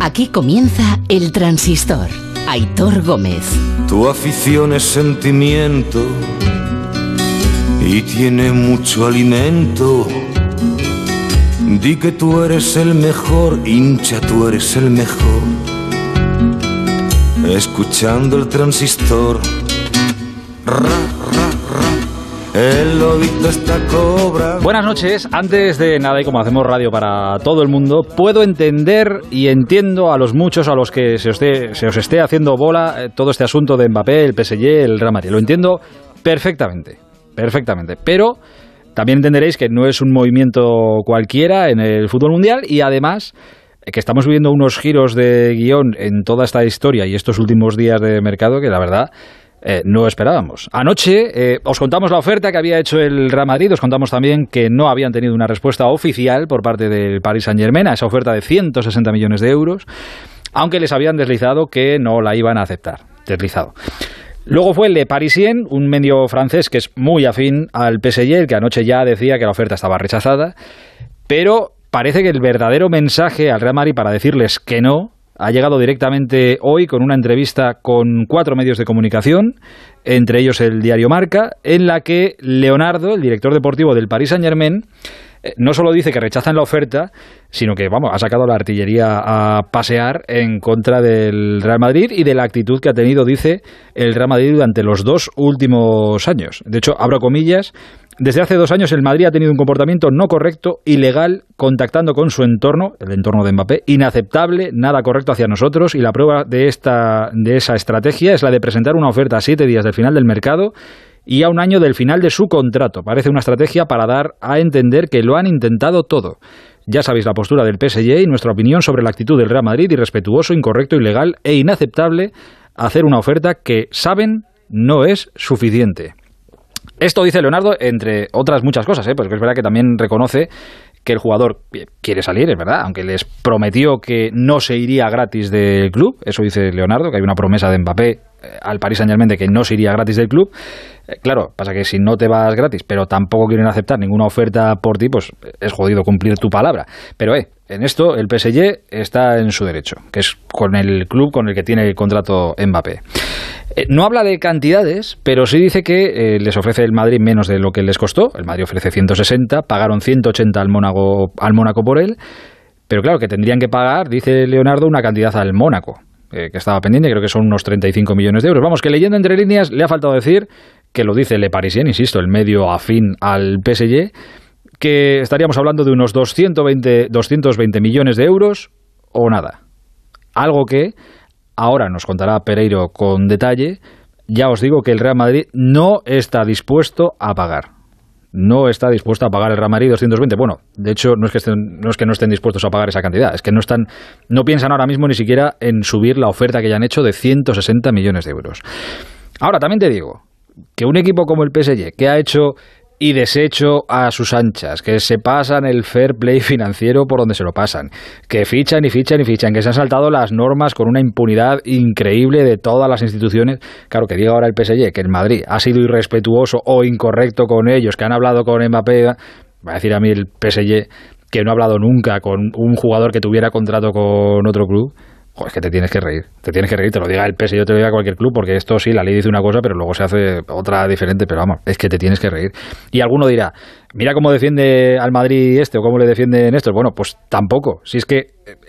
Aquí comienza El Transistor. Aitor Gómez. Tu afición es sentimiento y tiene mucho alimento. Di que tú eres el mejor, hincha, tú eres el mejor. Escuchando el transistor. Ra, ra, ra. El lobito está cobra. Buenas noches. Antes de nada, y como hacemos radio para todo el mundo, puedo entender y entiendo a los muchos a los que se os se os esté haciendo bola eh, todo este asunto de Mbappé, el PSG, el Real Madrid. Lo entiendo perfectamente, perfectamente. Pero también entenderéis que no es un movimiento cualquiera en el fútbol mundial y además eh, que estamos viviendo unos giros de guion en toda esta historia y estos últimos días de mercado que la verdad eh, no esperábamos. Anoche eh, os contamos la oferta que había hecho el Real Madrid, os contamos también que no habían tenido una respuesta oficial por parte del Paris Saint Germain a esa oferta de 160 millones de euros, aunque les habían deslizado que no la iban a aceptar. Deslizado. Luego fue el de Parisien, un medio francés que es muy afín al PSG, el que anoche ya decía que la oferta estaba rechazada, pero parece que el verdadero mensaje al Real Madrid para decirles que no ha llegado directamente hoy con una entrevista con cuatro medios de comunicación, entre ellos el diario Marca, en la que Leonardo, el director deportivo del Paris Saint-Germain, eh, no solo dice que rechazan la oferta, sino que, vamos, ha sacado la artillería a pasear en contra del Real Madrid y de la actitud que ha tenido, dice, el Real Madrid durante los dos últimos años. De hecho, abro comillas, desde hace dos años el Madrid ha tenido un comportamiento no correcto, ilegal, contactando con su entorno, el entorno de Mbappé, inaceptable, nada correcto hacia nosotros y la prueba de, esta, de esa estrategia es la de presentar una oferta a siete días del final del mercado y a un año del final de su contrato. Parece una estrategia para dar a entender que lo han intentado todo. Ya sabéis la postura del PSG y nuestra opinión sobre la actitud del Real Madrid, irrespetuoso, incorrecto, ilegal e inaceptable hacer una oferta que saben no es suficiente. Esto dice Leonardo, entre otras muchas cosas, ¿eh? porque es verdad que también reconoce que el jugador quiere salir, es verdad, aunque les prometió que no se iría gratis del club, eso dice Leonardo, que hay una promesa de Mbappé eh, al Paris Saint Germain de que no se iría gratis del club. Eh, claro, pasa que si no te vas gratis, pero tampoco quieren aceptar ninguna oferta por ti, pues es jodido cumplir tu palabra. Pero eh, en esto el PSG está en su derecho, que es con el club con el que tiene el contrato Mbappé. Eh, no habla de cantidades, pero sí dice que eh, les ofrece el Madrid menos de lo que les costó. El Madrid ofrece 160, pagaron 180 al Mónaco, al Mónaco por él. Pero claro, que tendrían que pagar, dice Leonardo, una cantidad al Mónaco, eh, que estaba pendiente, creo que son unos 35 millones de euros. Vamos, que leyendo entre líneas le ha faltado decir, que lo dice Le Parisien, insisto, el medio afín al PSG, que estaríamos hablando de unos 220, 220 millones de euros o nada. Algo que ahora nos contará Pereiro con detalle, ya os digo que el Real Madrid no está dispuesto a pagar. No está dispuesto a pagar el Real Madrid 220. Bueno, de hecho, no es, que no es que no estén dispuestos a pagar esa cantidad, es que no están, no piensan ahora mismo ni siquiera en subir la oferta que ya han hecho de 160 millones de euros. Ahora, también te digo que un equipo como el PSG, que ha hecho y deshecho a sus anchas, que se pasan el fair play financiero por donde se lo pasan, que fichan y fichan y fichan, que se han saltado las normas con una impunidad increíble de todas las instituciones. Claro, que diga ahora el PSG que el Madrid ha sido irrespetuoso o incorrecto con ellos, que han hablado con Mbappé, va a decir a mí el PSG que no ha hablado nunca con un jugador que tuviera contrato con otro club. Es que te tienes que reír, te tienes que reír, te lo diga el PSG, yo te lo diga cualquier club, porque esto sí, la ley dice una cosa, pero luego se hace otra diferente, pero vamos, es que te tienes que reír. Y alguno dirá, mira cómo defiende al Madrid este o cómo le defienden estos. Bueno, pues tampoco. Si es que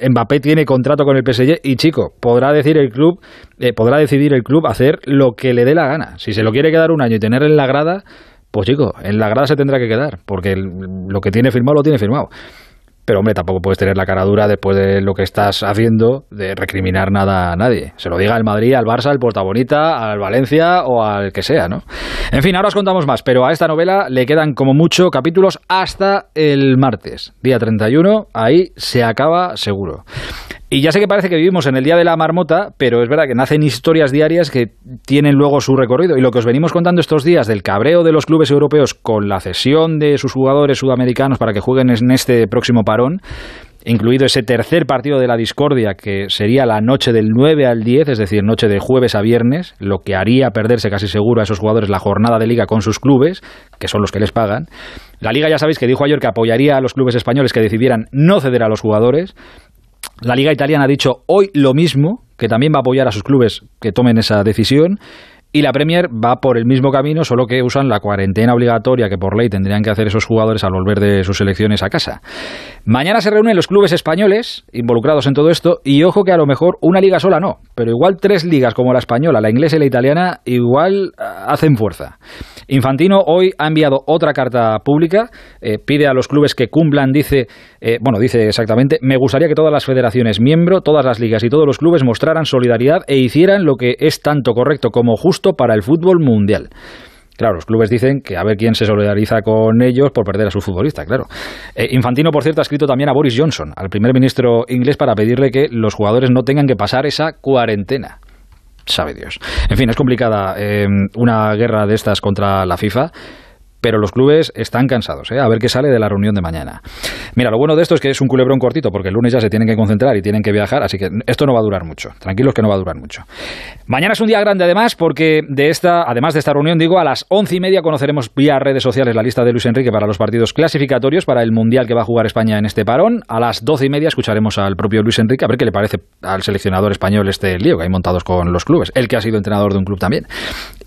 Mbappé tiene contrato con el PSG y chico, podrá decir el club, eh, podrá decidir el club hacer lo que le dé la gana. Si se lo quiere quedar un año y tener en la grada, pues chico, en la grada se tendrá que quedar, porque lo que tiene firmado lo tiene firmado. Pero hombre, tampoco puedes tener la cara dura después de lo que estás haciendo de recriminar nada a nadie. Se lo diga al Madrid, al Barça, al Portabonita, al Valencia o al que sea, ¿no? En fin, ahora os contamos más, pero a esta novela le quedan como mucho capítulos hasta el martes, día 31, ahí se acaba seguro. Y ya sé que parece que vivimos en el día de la marmota, pero es verdad que nacen historias diarias que tienen luego su recorrido. Y lo que os venimos contando estos días del cabreo de los clubes europeos con la cesión de sus jugadores sudamericanos para que jueguen en este próximo parón, incluido ese tercer partido de la discordia que sería la noche del 9 al 10, es decir, noche de jueves a viernes, lo que haría perderse casi seguro a esos jugadores la jornada de liga con sus clubes, que son los que les pagan. La liga ya sabéis que dijo ayer que apoyaría a los clubes españoles que decidieran no ceder a los jugadores La Liga Italiana ha dicho hoy lo mismo, que también va a apoyar a sus clubes que tomen esa decisión. Y la Premier va por el mismo camino, solo que usan la cuarentena obligatoria que por ley tendrían que hacer esos jugadores al volver de sus selecciones a casa. Mañana se reúnen los clubes españoles involucrados en todo esto y ojo que a lo mejor una liga sola no, pero igual tres ligas como la española, la inglesa y la italiana igual ah, hacen fuerza. Infantino hoy ha enviado otra carta pública, eh, pide a los clubes que cumplan, dice, eh, bueno, dice exactamente, me gustaría que todas las federaciones miembro, todas las ligas y todos los clubes mostraran solidaridad e hicieran lo que es tanto correcto como justo para el fútbol mundial. Claro, los clubes dicen que a ver quién se solidariza con ellos por perder a su futbolista, claro. Eh, Infantino, por cierto, ha escrito también a Boris Johnson, al primer ministro inglés, para pedirle que los jugadores no tengan que pasar esa cuarentena. Sabe Dios. En fin, es complicada eh, una guerra de estas contra la FIFA pero los clubes están cansados, ¿eh? a ver qué sale de la reunión de mañana. Mira, lo bueno de esto es que es un culebrón cortito, porque el lunes ya se tienen que concentrar y tienen que viajar, así que esto no va a durar mucho. Tranquilos que no va a durar mucho. Mañana es un día grande además, porque de esta, además de esta reunión, digo, a las once y media conoceremos vía redes sociales la lista de Luis Enrique para los partidos clasificatorios para el Mundial que va a jugar España en este parón. A las doce y media escucharemos al propio Luis Enrique a ver qué le parece al seleccionador español este lío que hay montados con los clubes, el que ha sido entrenador de un club también.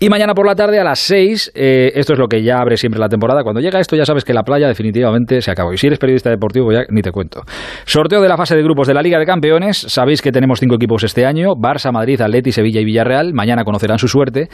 Y mañana por la tarde a las seis, eh, esto es lo que ya abre siempre la temporada, cuando llega esto ya sabes que la playa definitivamente se acabó. Y si eres periodista deportivo ya ni te cuento. Sorteo de la fase de grupos de la Liga de Campeones. Sabéis que tenemos cinco equipos este año. Barça, Madrid, Atleti, Sevilla y Villarreal. Mañana conocerán su suerte.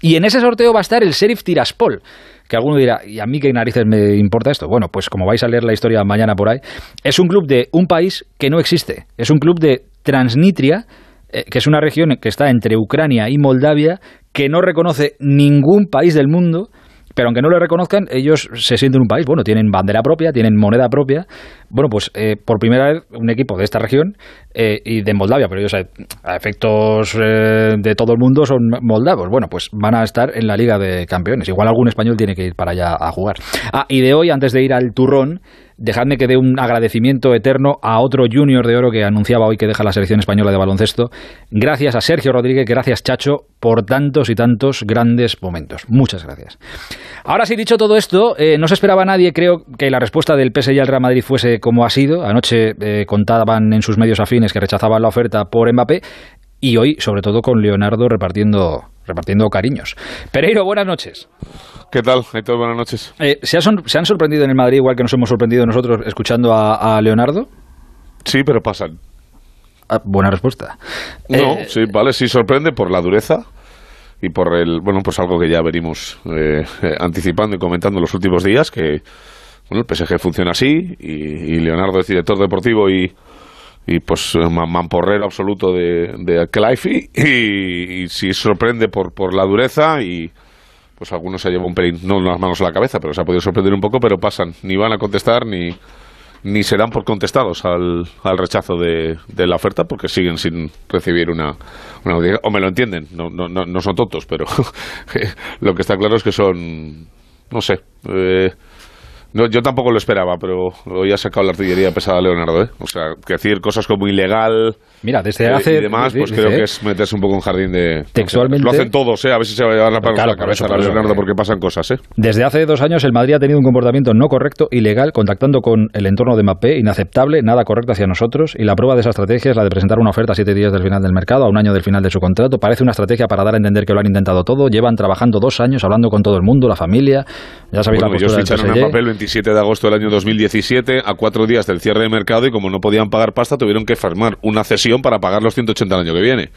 Y en ese sorteo va a estar el Sheriff Tiraspol que alguno dirá, ¿y a mí qué narices me importa esto? Bueno, pues como vais a leer la historia mañana por ahí, es un club de un país que no existe. Es un club de Transnistria, eh, que es una región que está entre Ucrania y Moldavia, que no reconoce ningún país del mundo pero aunque no lo reconozcan, ellos se sienten un país. Bueno, tienen bandera propia, tienen moneda propia. Bueno, pues eh, por primera vez un equipo de esta región eh, y de Moldavia, pero ellos a, efectos eh, de todo el mundo son moldavos. Bueno, pues van a estar en la Liga de Campeones. Igual algún español tiene que ir para allá a jugar. Ah, y de hoy, antes de ir al turrón, dejadme que dé un agradecimiento eterno a otro junior de oro que anunciaba hoy que deja la selección española de baloncesto. Gracias a Sergio Rodríguez, gracias Chacho por tantos y tantos grandes momentos. Muchas gracias. Ahora sí, dicho todo esto, eh, no se esperaba nadie, creo, que la respuesta del PSG al Real Madrid fuese como ha sido. Anoche eh, contaban en sus medios afines que rechazaban la oferta por Mbappé y hoy, sobre todo, con Leonardo repartiendo, repartiendo cariños. Pereiro, buenas noches. ¿Qué tal, Héctor? Buenas noches. Eh, ¿se, han sorprendido en el Madrid igual que nos hemos sorprendido nosotros escuchando a, Leonardo? Sí, pero pasan. Ah, buena respuesta. No, eh, sí, vale, sí sorprende por la dureza y por el, bueno, pues algo que ya venimos eh, anticipando y comentando en los últimos días, que bueno, el PSG funciona así y, Leonardo es director deportivo y, y pues mamporrero absoluto de, de y, y, sí sorprende por, por la dureza y pues algunos se llevan un pelín, no las manos a la cabeza, pero se ha podido sorprender un poco, pero pasan, ni van a contestar ni, ni serán por contestados al, al rechazo de, de, la oferta porque siguen sin recibir una, una. O me lo entienden, no, no, no, son tontos, pero lo que está claro es que son, no sé, eh, no, yo tampoco lo esperaba, pero hoy ha sacado la artillería pesada Leonardo, ¿eh? O sea, que decir cosas como ilegal Mira, desde eh, hace... y demás, pues creo que es meterse un poco en jardín de... Textualmente... lo hacen todos, ¿eh? A ver si se va a llevar la palabra a la cabeza a Leonardo, porque pasan cosas, ¿eh? Desde hace dos años el Madrid ha tenido un comportamiento no correcto, ilegal, contactando con el entorno de Mbappé, inaceptable, nada correcto hacia nosotros, y la prueba de esa estrategia es la de presentar una oferta a siete días del final del mercado, a un año del final de su contrato. Parece una estrategia para dar a entender que lo han intentado todo. Llevan trabajando dos años, hablando con todo el mundo, la familia... Ya sabéis la postura ellos ficharon a Mbappé el 27 de agosto del año 2017 a cuatro días del cierre de mercado y como no podían pagar pasta tuvieron que firmar una cesión para pagar los 180 el año que viene.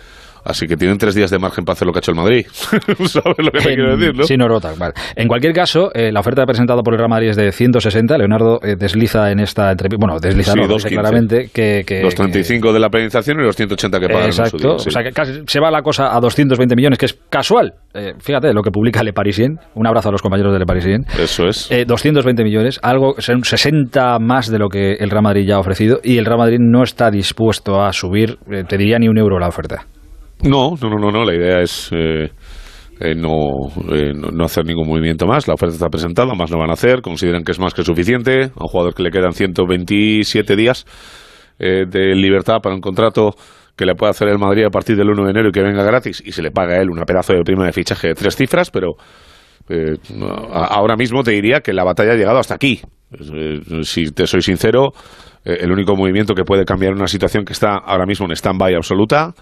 Así que tienen tres días de margen para hacer lo que ha hecho el Madrid. ¿Sabes lo que me quiero decir, no? Sí, no rota. Vale. En cualquier caso, eh, la oferta presentada por el Real Madrid es de 160. Leonardo eh, desliza en esta entrevista. Bueno, desliza sí, claramente que, que. Los 35 de la penalización y los 180 que pagan. Exacto. O sea, que casi se va la cosa a 220 millones, que es casual. Eh, fíjate lo que publica Le Parisien. Un abrazo a los compañeros de Le Parisien. Eso es. 220 millones, algo, 60 más de lo que el Real Madrid ya ha ofrecido. Y el Real Madrid no está dispuesto a subir, te diría, ni un euro la oferta. No, no, no, no, la idea es eh, eh, no, eh, no, hacer ningún movimiento más. La oferta está presentada, más no van a hacer. Consideran que es más que suficiente. A un jugador que le quedan 127 días de libertad para un contrato que le puede hacer el Madrid a partir del 1 de enero y que venga gratis y se le paga a él una pedazo de prima de fichaje de tres cifras, pero ahora mismo te diría que la batalla ha llegado hasta aquí. si te soy sincero, eh, el único movimiento que puede cambiar una situación que está ahora mismo en stand-by absoluta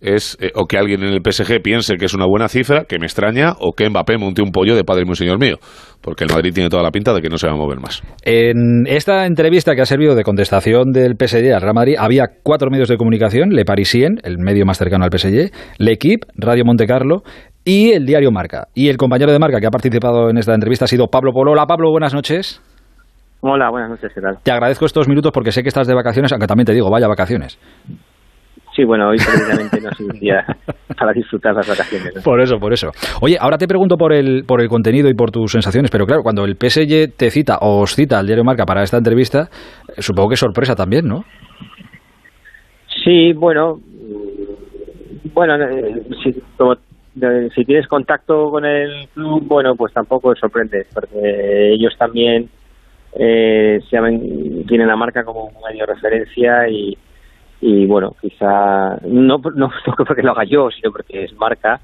es eh, o que alguien en el PSG piense que es una buena cifra, que me extraña, o que Mbappé monte un pollo de padre muy señor mío, porque el Madrid tiene toda la pinta de que no se va a mover más. En esta entrevista que ha servido de contestación del PSG al Real Madrid, había cuatro medios de comunicación, Le Parisien, el medio más cercano al PSG, L'Equipe, Radio Monte Carlo y el diario Marca. Y el compañero de Marca que ha participado en esta entrevista ha sido Pablo Polo. Hola Pablo, buenas noches. Hola, buenas noches, ¿qué tal? Te agradezco estos minutos porque sé que estás de vacaciones, aunque también te digo, vaya vacaciones. Sí, bueno, hoy precisamente no es un día para disfrutar las vacaciones. ¿no? Por eso, por eso. Oye, ahora te pregunto por el, por el contenido y por tus sensaciones, pero claro, cuando el PSG te cita o os cita al diario Marca para esta entrevista, eh, supongo que es sorpresa también, ¿no? Sí, bueno, mm, bueno, eh, si, como, eh, si tienes contacto con el club, bueno, pues tampoco sorprende, porque ellos también eh, se llaman- tienen la marca como un medio de referencia y, y bueno, quizá no, no, no porque lo haga yo, sino porque es marca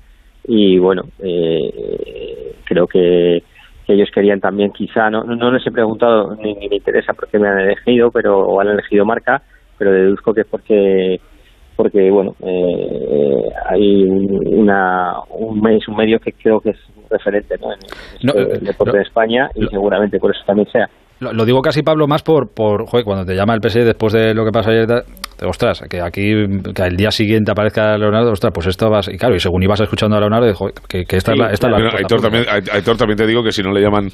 y bueno, eh, creo que, que ellos querían también quizá, no, no les he preguntado ni, ni me interesa por qué me han elegido, pero o han elegido marca, pero deduzco que es porque porque bueno eh, hay un, una un, mes- un medio que creo que es referente ¿no? en No, el, deporte no, de España y seguramente por eso también sea Lo, lo digo casi, Pablo, más por, por joder, cuando te llama el PSG después de lo que pasa ayer, tal, ostras, que aquí, que al día siguiente aparezca Leonardo, ostras, pues esto vas, y claro, y según ibas escuchando a Leonardo, joder, que, que esta Sí, es la, esta es la Aitor, también, Aitor, también te digo que si no le llaman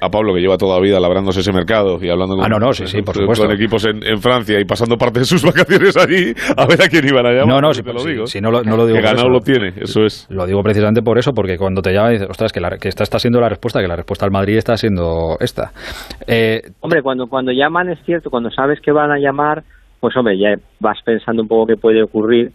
a Pablo, que lleva toda la vida labrándose ese mercado y hablando con, Ah, no, no, sí, sí, por con- supuesto. con equipos en, en Francia y pasando parte de sus vacaciones allí, a ver a quién iban a llamar. No, no, si te lo digo. si no, lo, no lo digo que ganado eso. lo tiene, eso es. Lo digo precisamente por eso, porque cuando te llaman dices, ostras, que, la- que esta está siendo la respuesta, que la respuesta al Madrid está siendo esta. Eh, Hombre, cuando cuando llaman es cierto, cuando sabes que van a llamar, pues hombre, ya vas pensando un poco qué puede ocurrir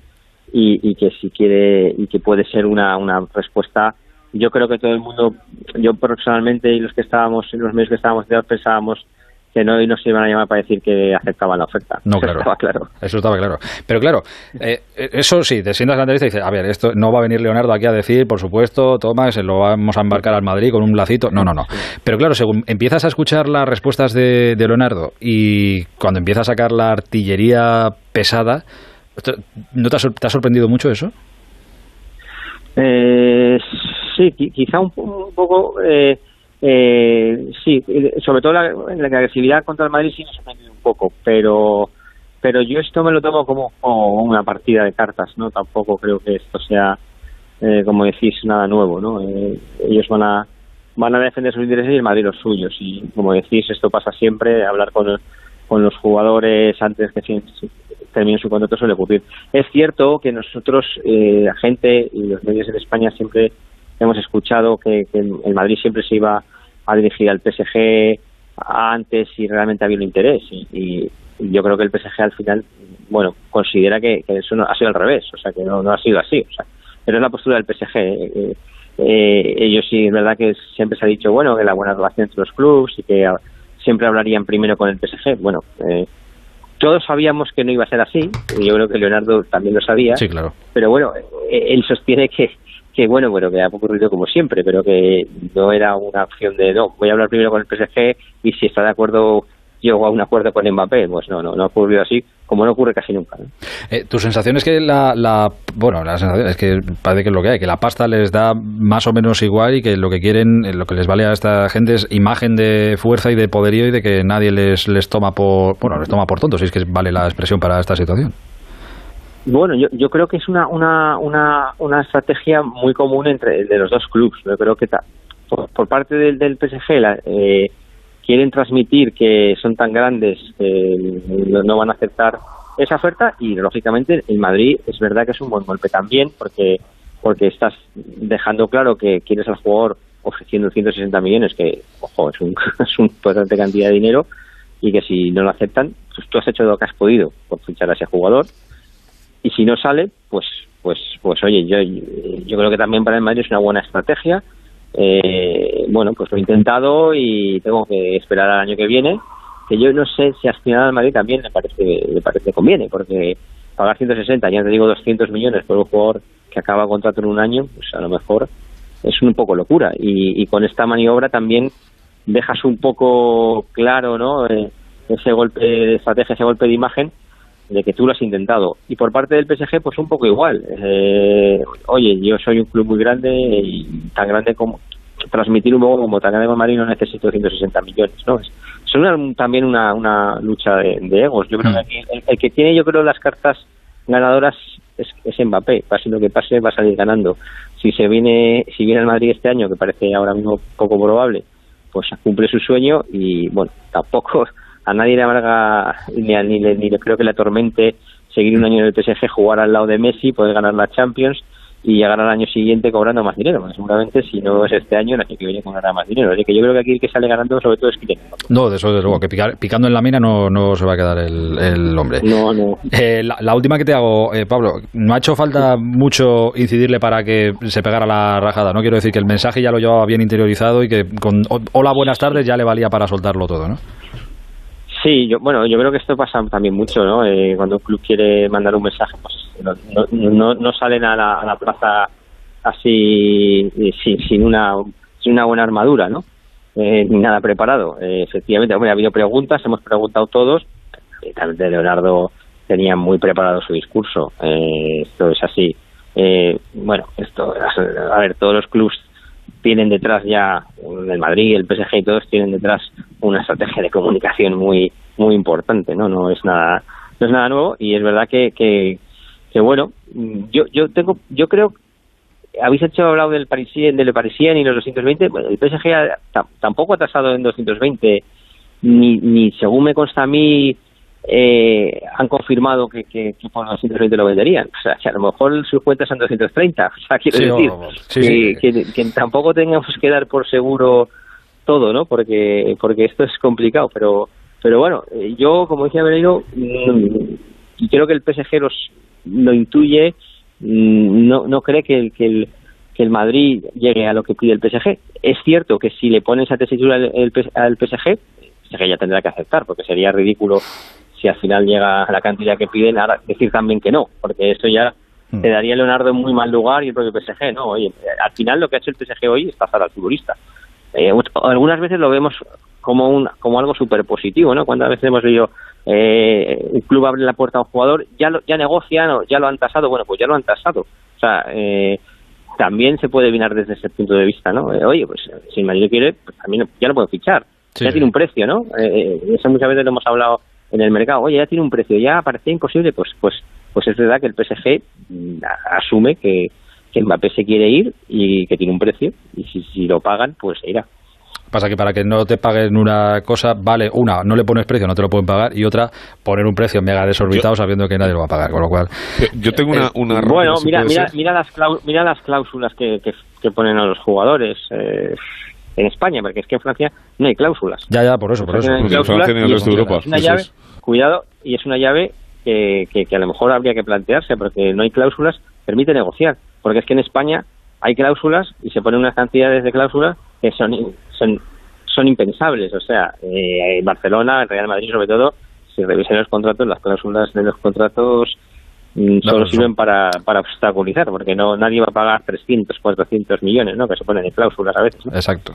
y, y que si quiere y que puede ser una, una respuesta. Yo creo que todo el mundo, yo personalmente y los que estábamos, los medios que estábamos pensábamos que no y no se iban a llamar para decir que aceptaban la oferta. No, Eso claro. estaba claro. Eso estaba claro. Pero claro, eh, eso sí, te sientas en la entrevista y dices, a ver, esto no va a venir Leonardo aquí a decir, por supuesto, toma, se lo vamos a embarcar al Madrid con un lacito. No, no, no. Pero claro, según empiezas a escuchar las respuestas de, de Leonardo y cuando empieza a sacar la artillería pesada, ¿no te ha, te ha sorprendido mucho eso? Eh, sí, qui- quizá un, un poco, eh, eh, sí, eh, sobre todo la, la agresividad contra el Madrid sí ha sorprendido un poco, pero pero yo esto me lo tomo como, como una partida de cartas, ¿no? Tampoco creo que esto sea, eh, como decís, nada nuevo, ¿no? Eh, ellos van a van a defender sus intereses y el Madrid los suyos y como decís esto pasa siempre, hablar con con los jugadores antes que termine su contrato suele ocurrir. Es cierto que nosotros, eh, la gente y los medios en España siempre hemos escuchado que, que el Madrid siempre se iba a dirigir al PSG antes si realmente había un interés y, y yo creo que el PSG al final, bueno, considera que, que eso no, ha sido al revés, o sea, que no, no ha sido así, o sea, pero es la postura del PSG. eh, eh, ellos sí, es verdad que siempre se ha dicho, bueno, que la buena relación entre los clubes y que siempre hablarían primero con el PSG. Bueno, eh, todos sabíamos que no iba a ser así, y yo creo que Leonardo también lo sabía, Sí, claro. pero bueno, eh, él sostiene que, que bueno, bueno, que ha ocurrido como siempre, pero que no era una opción de, no, voy a hablar primero con el PSG y si está de acuerdo llego a un acuerdo con Mbappé, pues no, no, no ha ocurrido así, como no ocurre casi nunca. ¿no? Eh, tu sensación es que la, la- bueno, la sensación es que parece que es lo que hay, que la pasta les da más o menos igual y que lo que quieren, eh, lo que les vale a esta gente es imagen de fuerza y de poderío y de que nadie les, les toma por, bueno, les toma por tontos, si es que vale la expresión para esta situación. Bueno, yo, yo creo que es una, una, una, una estrategia muy común entre de los dos clubes. Yo creo que por, por parte del, del PSG la- eh, quieren transmitir que son tan grandes que no, van a aceptar esa oferta y lógicamente en Madrid es verdad que es un buen golpe también porque porque estás dejando claro que quieres al jugador ofreciendo 160 millones que ojo es un es una importante cantidad de dinero y que si no lo aceptan pues tú has hecho lo que has podido por fichar a ese jugador y si no sale, pues, pues, pues oye, yo, yo creo que también para el Madrid es una buena estrategia. Eh, bueno, pues lo he intentado y tengo que esperar al año que viene. Que yo no sé si final al Madrid también le parece, le parece conviene, porque pagar 160, ya te digo 200 millones por un jugador que acaba contrato en un año, pues a lo mejor es un poco locura. Y, y con esta maniobra también dejas un poco claro, ¿no? Eh, ese golpe de estrategia, ese golpe de imagen de que tú lo has intentado. Y por parte del PSG, pues un poco igual. Eh, oye, yo soy un club muy grande y tan grande como transmitir un poco como tan grande como Madrid no necesito 160 millones, ¿no? Es, también una, una lucha de, egos. Yo creo mm. que el, que tiene, yo creo, las cartas ganadoras es, es Mbappé. Pase lo que pase, va a salir ganando. Si se viene, si viene al Madrid este año, que parece ahora mismo poco probable, pues cumple su sueño y, bueno, tampoco a nadie le amarga ni, ni, ni le creo que le atormente seguir un año en el PSG, jugar al lado de Messi, poder ganar la Champions y llegar al año siguiente cobrando más dinero. seguramente si no es este año, el año que viene cobrará más dinero. Así que yo creo que aquí el que sale ganando sobre todo es Kylian No, de eso desde luego, que picando en la mina no, no se va a quedar el, hombre. No, no. Eh, la, última que te hago, eh, Pablo, no ha hecho falta mucho incidirle para que se pegara la rajada. No quiero decir que el mensaje ya lo llevaba bien interiorizado y que con hola, buenas tardes ya le valía para soltarlo todo, ¿no? Sí, yo, bueno, yo creo que esto pasa también mucho, ¿no? Eh, cuando un club quiere mandar un mensaje, pues no, no, no salen a la, a la plaza así sin, sin, una, sin una buena armadura, ¿no? Eh, ni nada preparado. Eh, efectivamente, ha habido preguntas, hemos preguntado todos. de Leonardo tenía muy preparado su discurso. esto es así. bueno, esto, a ver, todos los clubes tienen detrás ya, el Madrid, el PSG y todos tienen detrás una estrategia de comunicación muy muy importante, ¿no? No es nada no es nada nuevo y es verdad que, que, que bueno, yo yo tengo yo creo habéis hecho hablado del Parisien, del Parisien y los 220, el PSG tampoco ha tasado en 220 ni ni según me consta a mí eh, han confirmado que, que, por 220 lo venderían. O sea, que a lo mejor sus cuentas son 230. O sea, quiero decir que, tampoco tengamos que dar por seguro todo, ¿no? Porque porque esto es complicado, pero pero bueno, eh, yo, como decía Benito, y creo que el PSG los, lo intuye, mm, no, no cree que el, que el que el Madrid llegue a lo que pide el PSG. Es cierto que si le ponen esa tesitura al, al PSG, el PSG ya tendrá que aceptar, porque sería ridículo si al final llega a la cantidad que piden, ahora decir también que no, porque eso ya hmm. te daría Leonardo en muy mal lugar y el propio PSG, ¿no? Oye, al final lo que ha hecho el PSG hoy es pasar al futbolista. Eh, algunas veces lo vemos como un, como algo súper positivo, ¿no? Cuántas veces hemos oído eh, un club abre la puerta a un jugador, ya lo, ya negocian o ya lo han tasado, bueno, pues ya lo han tasado. O sea, eh, también se puede mirar desde ese punto de vista, ¿no? Eh, oye, pues si el Madrid quiere, pues también ya lo puedo fichar. Ya tiene un precio, ¿no? eso muchas veces lo hemos hablado en el mercado, oye, ya tiene un precio, ya parecía imposible, pues pues pues es verdad que el PSG mm, asume que, que Mbappé se quiere ir y que tiene un precio, y si, si lo pagan, pues irá. Pasa que para que no te paguen una cosa, vale, una, no le pones precio, no te lo pueden pagar, y otra, poner un precio mega desorbitado sabiendo que nadie lo va a pagar, con lo cual... Yo tengo una... una bueno, mira, mira, mira, las mira las cláusulas que, que, ponen a los jugadores. Eh, en España, porque es que en Francia no hay cláusulas. Ya, ya, por eso, por eso. En Francia ni en el resto de Europa. Es una llave, cuidado, y es una llave que, que, a lo mejor habría que plantearse, porque no hay cláusulas, permite negociar. Porque es que en España hay cláusulas y se ponen unas cantidades de cláusulas que son, son, son impensables. O sea, eh, Barcelona, Real Madrid sobre todo, si revisan los contratos, las cláusulas de los contratos Mm, solo sirven para, para obstaculizar, porque no nadie va a pagar 300, 400 millones, ¿no? que se ponen en cláusulas a veces. Exacto.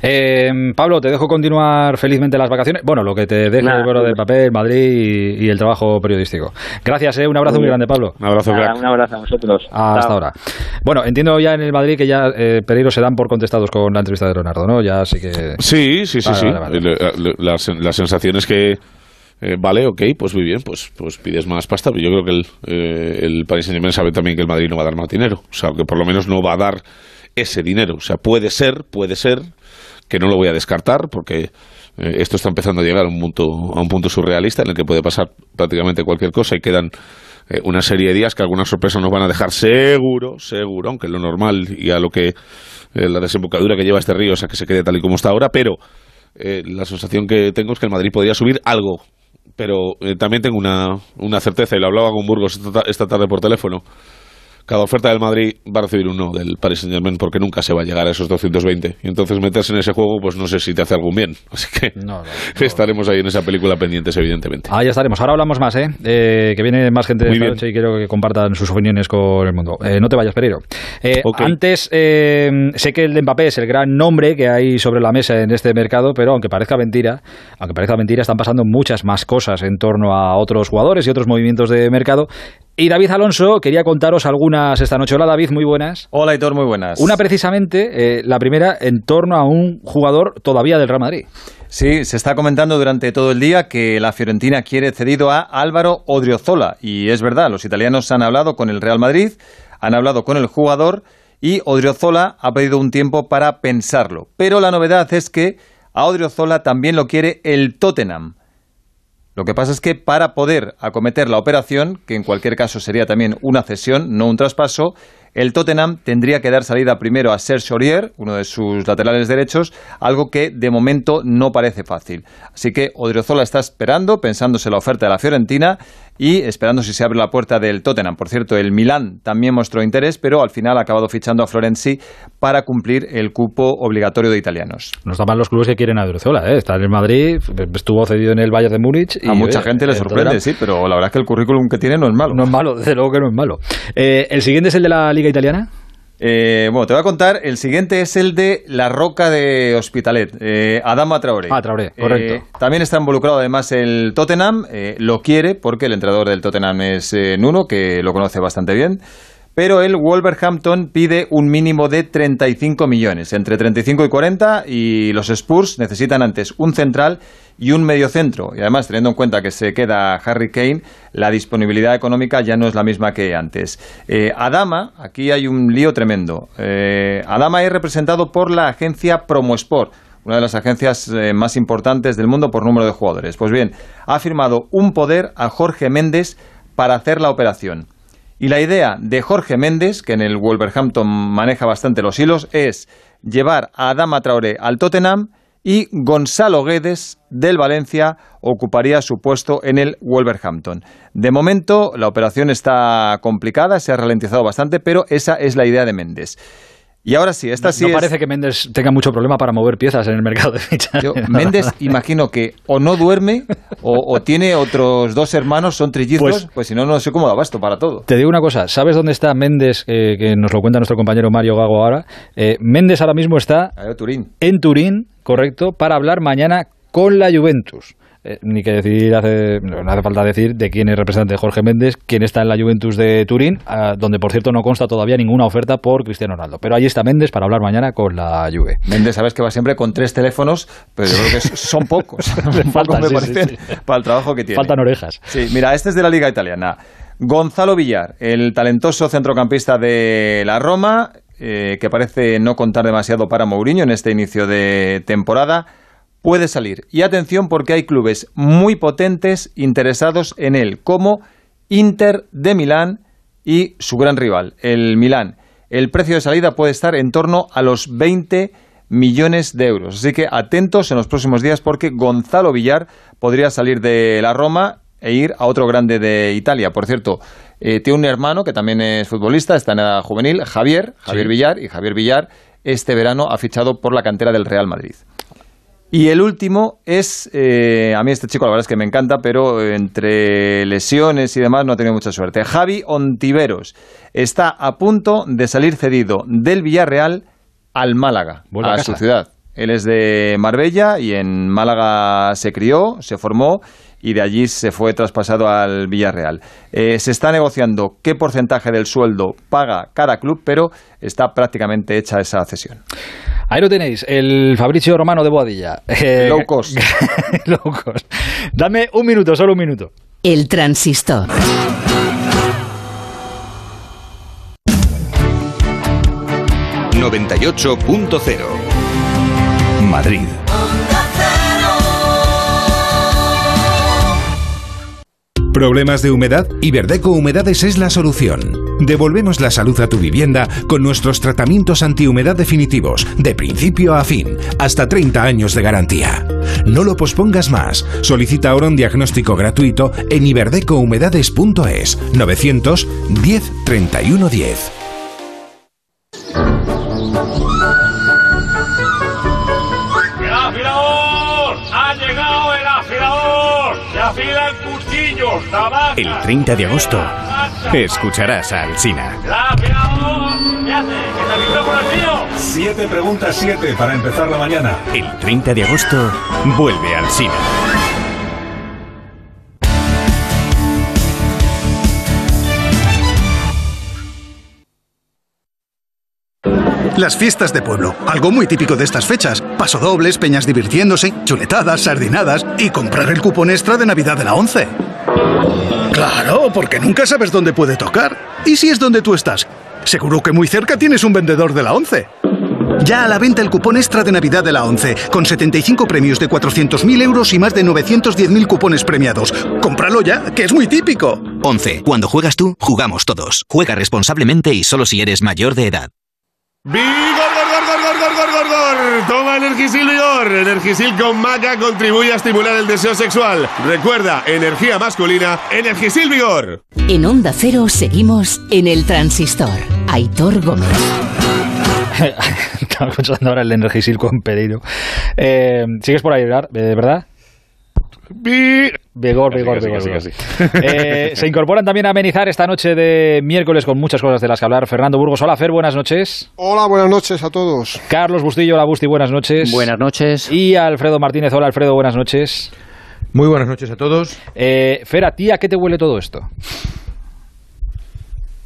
Eh, Pablo, te dejo continuar felizmente las vacaciones. Bueno, lo que te deje el de papel, Madrid y, el trabajo periodístico. Gracias, ¿eh? un abrazo muy, grande, Pablo. Un abrazo, Un abrazo a vosotros. Hasta ahora. Bueno, entiendo ya en el Madrid que ya eh, Pereiro se dan por contestados con la entrevista de Leonardo, ¿no? Ya sí que. Sí, sí, sí. sí. La, sensación es que eh, vale, ok, pues muy bien, pues, pues pides más pasta, pero yo creo que el, eh, el Paris Saint-Germain sabe también que el Madrid no va a dar más dinero, o sea, que por lo menos no va a dar ese dinero, o sea, puede ser, puede ser, que no lo voy a descartar, porque eh, esto está empezando a llegar a un, punto, a un punto surrealista en el que puede pasar prácticamente cualquier cosa y quedan una serie de días que algunas sorpresas nos van a dejar seguro, seguro, aunque lo normal y a lo que la desembocadura que lleva este río es a que se quede tal y como está ahora, pero la sensación que tengo es que el Madrid podría subir algo pero eh, también tengo una, una, certeza, y lo hablaba con Burgos esta, tarde por teléfono, cada oferta del Madrid va a recibir un no del Paris Saint Germain porque nunca se va a llegar a esos 220. Y entonces meterse en ese juego, pues no sé si te hace algún bien. Así que estaremos ahí en esa película pendientes, evidentemente. Ahí estaremos. Ahora hablamos más, ¿eh? eh que viene más gente de esta noche y quiero que compartan sus opiniones con el mundo. Eh, no te vayas, Pereiro. Eh, antes, sé que el de Mbappé es el gran nombre que hay sobre la mesa en este mercado, pero aunque parezca mentira, aunque parezca mentira, están pasando muchas más cosas en torno a otros jugadores y otros movimientos de mercado. Y David Alonso, quería contaros algunas esta noche. Hola David, muy buenas. Hola Hitor, muy buenas. Una precisamente, eh, la primera en torno a un jugador todavía del Real Madrid. Sí, se está comentando durante todo el día que la Fiorentina quiere cedido a Álvaro Odriozola. Y es verdad, los italianos han hablado con el Real Madrid, han hablado con el jugador y Odriozola ha pedido un tiempo para pensarlo. Pero la novedad es que a Odriozola también lo quiere el Tottenham. Lo que pasa es que para poder acometer la operación, que en cualquier caso sería también una cesión, no un traspaso, el Tottenham tendría que dar salida primero a Serge Aurier, uno de sus laterales derechos, algo que de momento no parece fácil. Así que Odriozola está esperando, pensándose la oferta de la Fiorentina y esperando si se abre la puerta del Tottenham. Por cierto, el Milán también mostró interés, pero al final ha acabado fichando a Florenzi para cumplir el cupo obligatorio de italianos. No están mal los clubes que quieren a Odriozola, ¿eh? está en el Madrid, estuvo cedido en el Bayern de Múnich. a mucha gente le sorprende, sí, pero la verdad es que el currículum que tiene no es malo. No es malo, desde luego que no es malo. Eh, el siguiente es el de la Liga Italiana. Eh, bueno, te voy a contar, el siguiente es el de La Roca de Hospitalet, eh, Adama Traoré. Ah, Traoré, correcto. Eh, también está involucrado además el Tottenham, eh, lo quiere porque el entrenador del Tottenham es Nuno, que lo conoce bastante bien pero el Wolverhampton pide un mínimo de 35 millones, entre 35 y 40, y los Spurs necesitan antes un central y un mediocentro. Y además, teniendo en cuenta que se queda Harry Kane, la disponibilidad económica ya no es la misma que antes. Eh, Adama, aquí hay un lío tremendo. Eh, Adama es representado por la agencia Promosport una de las agencias eh, más importantes del mundo por número de jugadores. Pues bien, ha firmado un poder a Jorge Méndez para hacer la operación. Y la idea de Jorge Méndez, que en el Wolverhampton maneja bastante los hilos, es llevar a Adama Traoré al Tottenham y Gonzalo Guedes del Valencia ocuparía su puesto en el Wolverhampton. De momento la operación está complicada, se ha ralentizado bastante, pero esa es la idea de Méndez. Y ahora sí, esta sí. No parece que Méndez tenga mucho problema para mover piezas en el mercado de fichajes. Méndez, imagino que o no duerme o, tiene otros dos hermanos, son trillizos, pues, pues, si no, no sé cómo da basto para todo. Te digo una cosa, ¿sabes dónde está Méndez, que nos lo cuenta nuestro compañero Mario Gago ahora? Eh, Méndez ahora mismo está Turín. en Turín, correcto, para hablar mañana con la Juventus. Eh, ni que decir, hace, no hace falta decir de quién es representante Jorge Méndez, quién está en la Juventus de Turín, donde por cierto no consta todavía ninguna oferta por Cristiano Ronaldo. Pero allí está Méndez para hablar mañana con la Juve. Méndez, sabes que va siempre con tres teléfonos, pero yo creo que son pocos. Faltan, me para el trabajo que tiene. Faltan orejas. Sí, mira, este es de la Liga Italiana. Gonzalo Villar, el talentoso centrocampista de la Roma, eh, que parece no contar demasiado para Mourinho en este inicio de temporada puede salir. Y atención porque hay clubes muy potentes interesados en él, como Inter de Milán y su gran rival, el Milán. El precio de salida puede estar en torno a los 20 millones de euros. Así que atentos en los próximos días porque Gonzalo Villar podría salir de la Roma e ir a otro grande de Italia. Por cierto, eh, tiene un hermano que también es futbolista, está en edad juvenil, Javier, Javier Villar, y Javier Villar este verano ha fichado por la cantera del Real Madrid. Y el último es, eh, a mí este chico la verdad es que me encanta, pero entre lesiones y demás no ha tenido mucha suerte. Javi Ontiveros está a punto de salir cedido del Villarreal al Málaga, a, su ciudad. Él es de Marbella y en Málaga se crió, se formó y de allí se fue traspasado al Villarreal. Eh, se está negociando qué porcentaje del sueldo paga cada club, pero está prácticamente hecha esa cesión. Ahí lo tenéis, el Fabricio Romano de Boadilla. Eh, low cost. low cost. Dame un minuto, solo un minuto. El transistor. ...98.0... Madrid. ¿Problemas de humedad? Iberdeco Humedades es la solución Devolvemos la salud a tu vivienda con nuestros tratamientos antihumedad definitivos, de principio a fin, hasta 30 años de garantía. No lo pospongas más. Solicita ahora un diagnóstico gratuito en iberdecohumedades.es 910 31 10. ¡El afilador! ¡Ha llegado el afilador! ¡Se afilan cuchillos, navajas! El 30 de agosto escucharás a Alsina. Siete preguntas, siete para empezar la mañana. El 30 de agosto vuelve Alsina. Las fiestas de pueblo, algo muy típico de estas fechas. Pasodobles, peñas divirtiéndose, chuletadas, sardinadas y comprar el cupón extra de Navidad de la 11. Claro, porque nunca sabes dónde puede tocar. ¿Y si es donde tú estás? Seguro que muy cerca tienes un vendedor de la 11. Ya a la venta el cupón extra de Navidad de la 11, con 75 premios de 400.000 euros y más de 910.000 cupones premiados. ¡Cómpralo ya, que es muy típico! 11. Cuando juegas tú, jugamos todos. Juega responsablemente y solo si eres mayor de edad. ¡Vigor, gor, gor, gor, gor, gor, gor, gor! Toma Energisil Vigor. Energisil con maca contribuye a estimular el deseo sexual. Recuerda, energía masculina, Energisil Vigor. En Onda Cero seguimos en el transistor. Aitor Gómez. Estaba escuchando ahora el Energisil con Pereiro. Eh, ¿Sigues por ahí, ¿verdad? ¿Verdad? Vigor, vigor, vigor. vigor. Eh, se incorporan también a amenizar esta noche de miércoles con muchas cosas de las que hablar. Fernando Burgos, hola Fer, buenas noches. Hola, buenas noches a todos. Carlos Bustillo, hola Busti, buenas noches. Buenas noches. Y Alfredo Martínez, hola Alfredo, buenas noches. Muy buenas noches a todos. Eh, Fer, ¿a ti a qué te huele todo esto?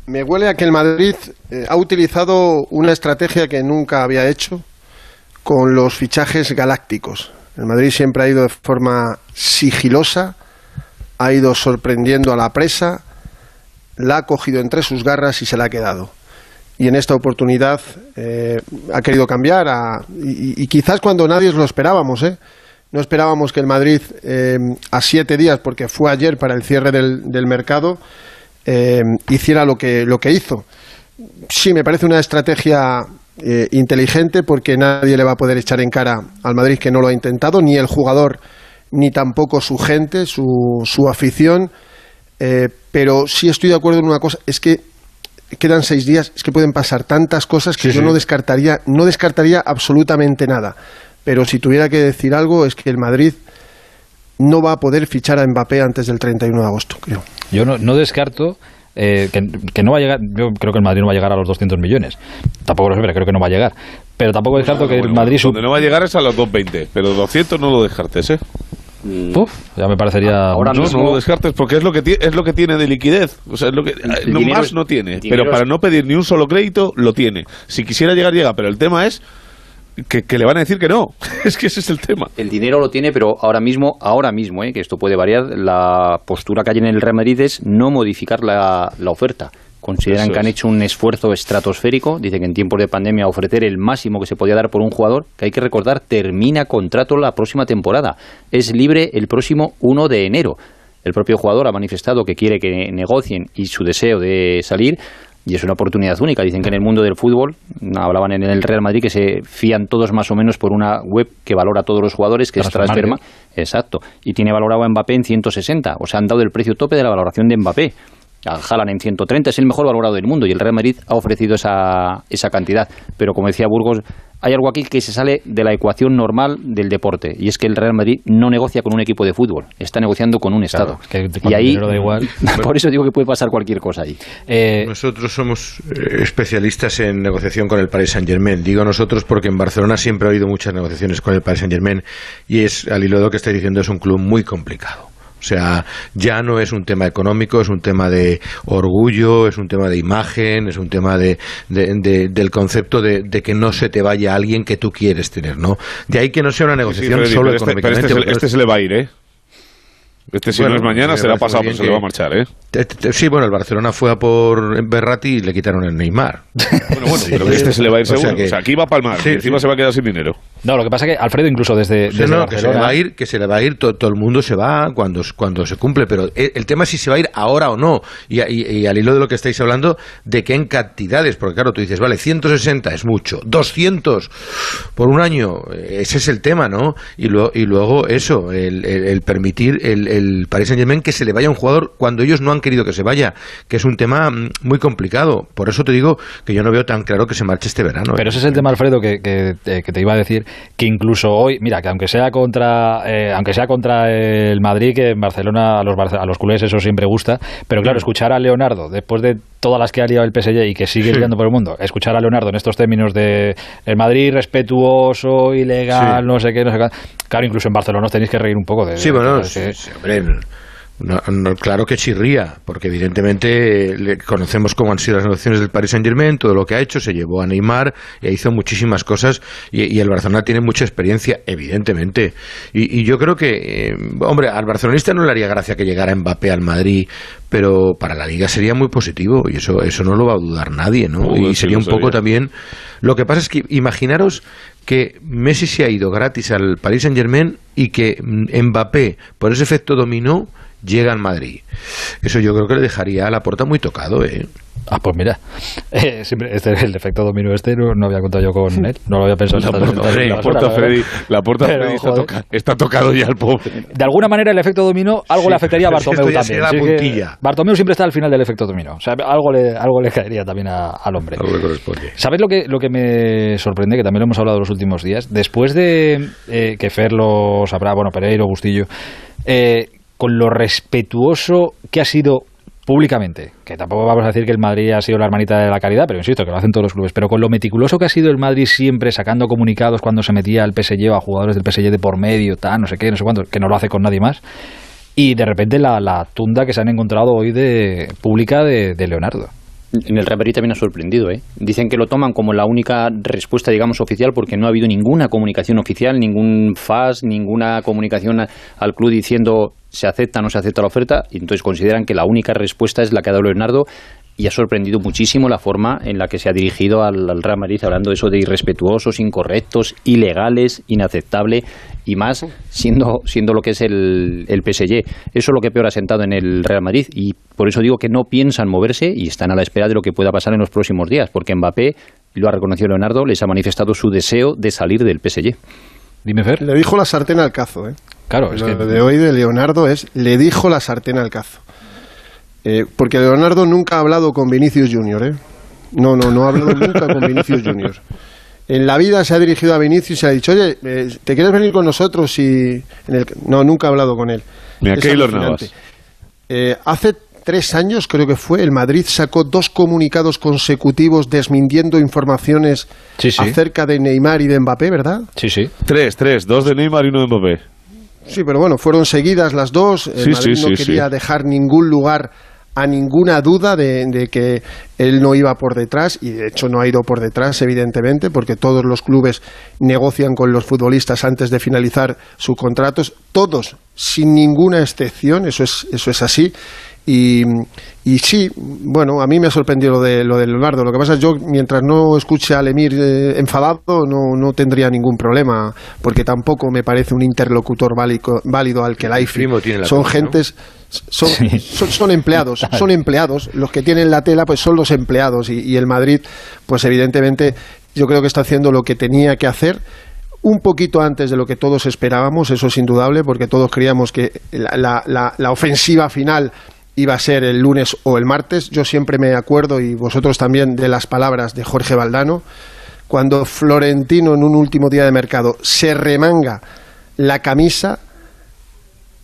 Me huele a que el Madrid eh, ha utilizado una estrategia que nunca había hecho con los fichajes galácticos. El Madrid siempre ha ido de forma sigilosa, ha ido sorprendiendo a la presa, la ha cogido entre sus garras y se la ha quedado. Y en esta oportunidad eh, ha querido cambiar, y, quizás cuando nadie lo esperábamos, ¿eh? No esperábamos que el Madrid, eh, a siete días, porque fue ayer para el cierre del, del mercado, eh, hiciera lo que, lo que hizo. Sí, me parece una estrategia eh, inteligente porque nadie le va a poder echar en cara al Madrid que no lo ha intentado, ni el jugador, ni tampoco su gente, su, su afición. Eh, pero sí estoy de acuerdo en una cosa, es que quedan seis días, es que pueden pasar tantas cosas que Sí, yo sí. no descartaría, no descartaría absolutamente nada. Pero si tuviera que decir algo es que el Madrid no va a poder fichar a Mbappé antes del 31 de agosto, creo. Yo no, no descarto eh, que, que no va a llegar. Yo creo que el Madrid no va a llegar a los 200 millones. Tampoco lo sé, pero creo que no va a llegar. Pero tampoco descarto que el Madrid. Donde no va a llegar es a los 220, pero 200 no lo descartes, ¿eh? Uf, ya me parecería. Ahora no, no lo descartes porque es lo que ti- es lo que tiene de liquidez, o sea, es lo que no dinero más no tiene, pero para es- no pedir ni un solo crédito lo tiene. Si quisiera llegar llega, pero el tema es que, que le van a decir que no. es que ese es el tema. El dinero lo tiene, pero ahora mismo, ahora mismo, ¿eh? que esto puede variar, la postura que hay en el Real Madrid es no modificar la, la oferta. Consideran Eso que han hecho un esfuerzo estratosférico. Dicen que en tiempos de pandemia ofrecer el máximo que se podía dar por un jugador, que hay que recordar, termina contrato la próxima temporada. Es libre el próximo 1 de enero. El propio jugador ha manifestado que quiere que negocien y su deseo de salir. Y es una oportunidad única. Dicen que en el mundo del fútbol, hablaban en el Real Madrid, que se fían todos más o menos por una web que valora a todos los jugadores, que es. Transfermarkt. Exacto. Y tiene valorado a Mbappé en 160. O sea, han dado el precio tope de la valoración de Mbappé. A Haaland en 130 es el mejor valorado del mundo y el Real Madrid ha ofrecido esa, esa cantidad. Pero como decía Burgos, hay algo aquí que se sale de la ecuación normal del deporte y es que el Real Madrid no negocia con un equipo de fútbol, está negociando con un Estado. que y cuando el ahí, da igual. por eso digo que puede pasar cualquier cosa ahí. Eh, Nosotros somos eh, especialistas en negociación con el Paris Saint Germain. Digo nosotros porque en Barcelona siempre ha habido muchas negociaciones con el Paris Saint Germain y es, al hilo de lo que estáis diciendo, es un club muy complicado. O sea, ya no es un tema económico, es un tema de orgullo, es un tema de imagen, es un tema de, de- de- del concepto de, de que no se te vaya alguien que tú quieres tener, ¿no? De ahí que no sea una Sí, negociación Freddy, solo pero este, pero económicamente. este se- este se le va a ir, ¿eh? Este si Bueno, no es mañana será pasado, pero se le va a que- marchar, ¿eh? Te- te- Sí, bueno, el Barcelona fue a por Berratti y le quitaron el Neymar. Bueno, bueno, pero que este se le va a ir O sea seguro. que- O sea, aquí va a palmar. Sí, y encima sí. se va a quedar sin dinero. No, lo que pasa es que Alfredo, incluso desde, Sí, desde no, que se le va a ir, que se le va a ir, to- todo, el mundo se va cuando, cuando se cumple, pero el, el tema es si se va a ir ahora o no. Y, a- y- y al hilo de lo que estáis hablando, de qué en cantidades, porque claro, tú dices, vale, 160 es mucho, 200 por un año, ese es el tema, ¿no? Y, luego y luego eso, el, el- el permitir el, el Paris Saint Germain que se le vaya a un jugador cuando ellos no han querido que se vaya, que es un tema mm, muy complicado. Por eso te digo que yo no veo tan claro que se marche este verano. ¿eh? Pero ese es el tema, Alfredo, que, que, eh, que te iba a decir, que incluso hoy, mira, que aunque sea contra eh, aunque sea contra el Madrid, que en Barcelona a los, a los culés eso siempre gusta, pero claro, escuchar a Leonardo, después de todas las que ha liado el PSG y que sigue Sí. liando por el mundo, escuchar a Leonardo en estos términos de el Madrid respetuoso, ilegal, Sí. no sé qué, no sé qué. Claro, incluso en Barcelona os tenéis que reír un poco de... Sí, bueno, de- sí, de- sí, hombre, no- no, claro que chirría, porque evidentemente le- conocemos cómo han sido las negociaciones del Paris Saint Germain, todo lo que ha hecho, se llevó a Neymar e hizo muchísimas cosas y, y el Barcelona tiene mucha experiencia, evidentemente. Y, y yo creo que, eh, hombre, al barcelonista no le haría gracia que llegara Mbappé al Madrid, pero para la liga sería muy positivo y eso, eso no lo va a dudar nadie, ¿no? Y sería un poco sería. también... Lo que pasa es que imaginaros que Messi se ha ido gratis al Paris Saint Germain y que mm, Mbappé, por ese efecto dominó, llega al Madrid. Eso yo creo que le dejaría a la puerta muy tocado, ¿eh? Ah, pues mira, eh, siempre, este, el efecto dominó este no, no había contado yo con él, no lo había pensado. Puerta, estas- en la puerta Freddy, la puerta Pero, Freddy está, joder. toca- está tocado ya el pobre. De alguna manera el efecto dominó algo Sí, le afectaría a Bartomeu esto ya también. puntilla. Bartomeu siempre está al final del efecto dominó. O sea, algo le, algo le caería también a- al hombre. Algo le corresponde. ¿Sabes lo que, lo que me sorprende? Que también lo hemos hablado los últimos días. Después de eh, que Fer lo sabrá, bueno, Pereiro, Bustillo, eh, con lo respetuoso que ha sido públicamente, que tampoco vamos a decir que el Madrid ha sido la hermanita de la caridad, pero insisto, que lo hacen todos los clubes, pero con lo meticuloso que ha sido el Madrid siempre sacando comunicados cuando se metía al PSG o a jugadores del PSG de por medio, tal, no sé qué, no sé cuánto, que no lo hace con nadie más, y de repente la, la tunda que se han encontrado hoy de pública de, de Leonardo. En el Madrid también ha sorprendido, ¿eh? Dicen que lo toman como la única respuesta, digamos, oficial, porque no ha habido ninguna comunicación oficial, ningún FAS, ninguna comunicación al club diciendo se acepta o no se acepta la oferta, y entonces consideran que la única respuesta es la que ha dado Leonardo, y ha sorprendido muchísimo la forma en la que se ha dirigido al, al Real Madrid, hablando de eso de irrespetuosos, incorrectos, ilegales, inaceptable, y más siendo, siendo lo que es el, el PSG. Eso es lo que peor ha sentado en el Real Madrid, y por eso digo que no piensan moverse y están a la espera de lo que pueda pasar en los próximos días, porque Mbappé, lo ha reconocido Leonardo, les ha manifestado su deseo de salir del PSG. Dime, Fer. Le dijo la sartén al cazo, ¿eh? Claro, es Lo que... de hoy de Leonardo es le dijo la sartén al cazo. Eh, porque Leonardo nunca ha hablado con Vinicius Junior, ¿eh? No, no, no ha hablado nunca con Vinicius Junior. En la vida se ha dirigido a Vinicius y ha dicho, oye, eh, ¿te quieres venir con nosotros? Y en el... No, nunca ha hablado con él. Mira, Keylor. Navas. Eh, hace tres años, creo que fue, el Madrid sacó dos comunicados consecutivos desmintiendo informaciones Sí, sí. acerca de Neymar y de Mbappé, ¿verdad? Sí, sí. Tres, tres, dos de Neymar y uno de Mbappé. Sí, pero bueno, fueron seguidas las dos. El Sí, Madrid sí, no sí, quería sí. dejar ningún lugar a ninguna duda de, que él no iba por detrás y de hecho no ha ido por detrás evidentemente porque todos los clubes negocian con los futbolistas antes de finalizar sus contratos todos sin ninguna excepción eso es eso es así y, y sí, bueno, a mí me ha sorprendido lo de, lo de Leonardo. Lo que pasa es yo, mientras no escuche al Emir eh, enfadado, no, no tendría ningún problema, porque tampoco me parece un interlocutor válido, válido al que la Son cosa, ¿no? gentes, son, son, son empleados, son empleados. Los que tienen la tela, pues son los empleados. Y, y el Madrid, pues evidentemente, yo creo que está haciendo lo que tenía que hacer un poquito antes de lo que todos esperábamos, eso es indudable, porque todos creíamos que la, la- la- la ofensiva final iba a ser el lunes o el martes. Yo siempre me acuerdo, y vosotros también, de las palabras de Jorge Valdano, cuando Florentino en un último día de mercado se remanga la camisa,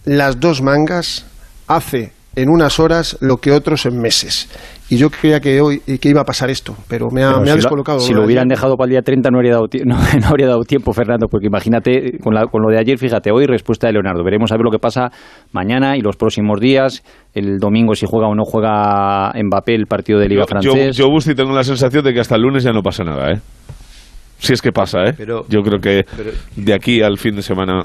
las dos mangas, hace en unas horas lo que otros en meses. Y yo creía que hoy que iba a pasar esto, pero me ha, Pero me ha si lo- descolocado. si lo hubieran dejado para el día 30 no habría dado, no, no habría dado tiempo, Fernando, porque imagínate, con, la- con lo de ayer, fíjate, hoy respuesta de Leonardo. Veremos a ver lo que pasa mañana y los próximos días. El domingo, si juega o no juega Mbappé el partido de Liga Yo, yo, francés. yo, Busti, tengo la sensación de que hasta el lunes ya no pasa nada, ¿eh? Si es que pasa, ¿eh? Pero- Yo creo que pero- de aquí al fin de semana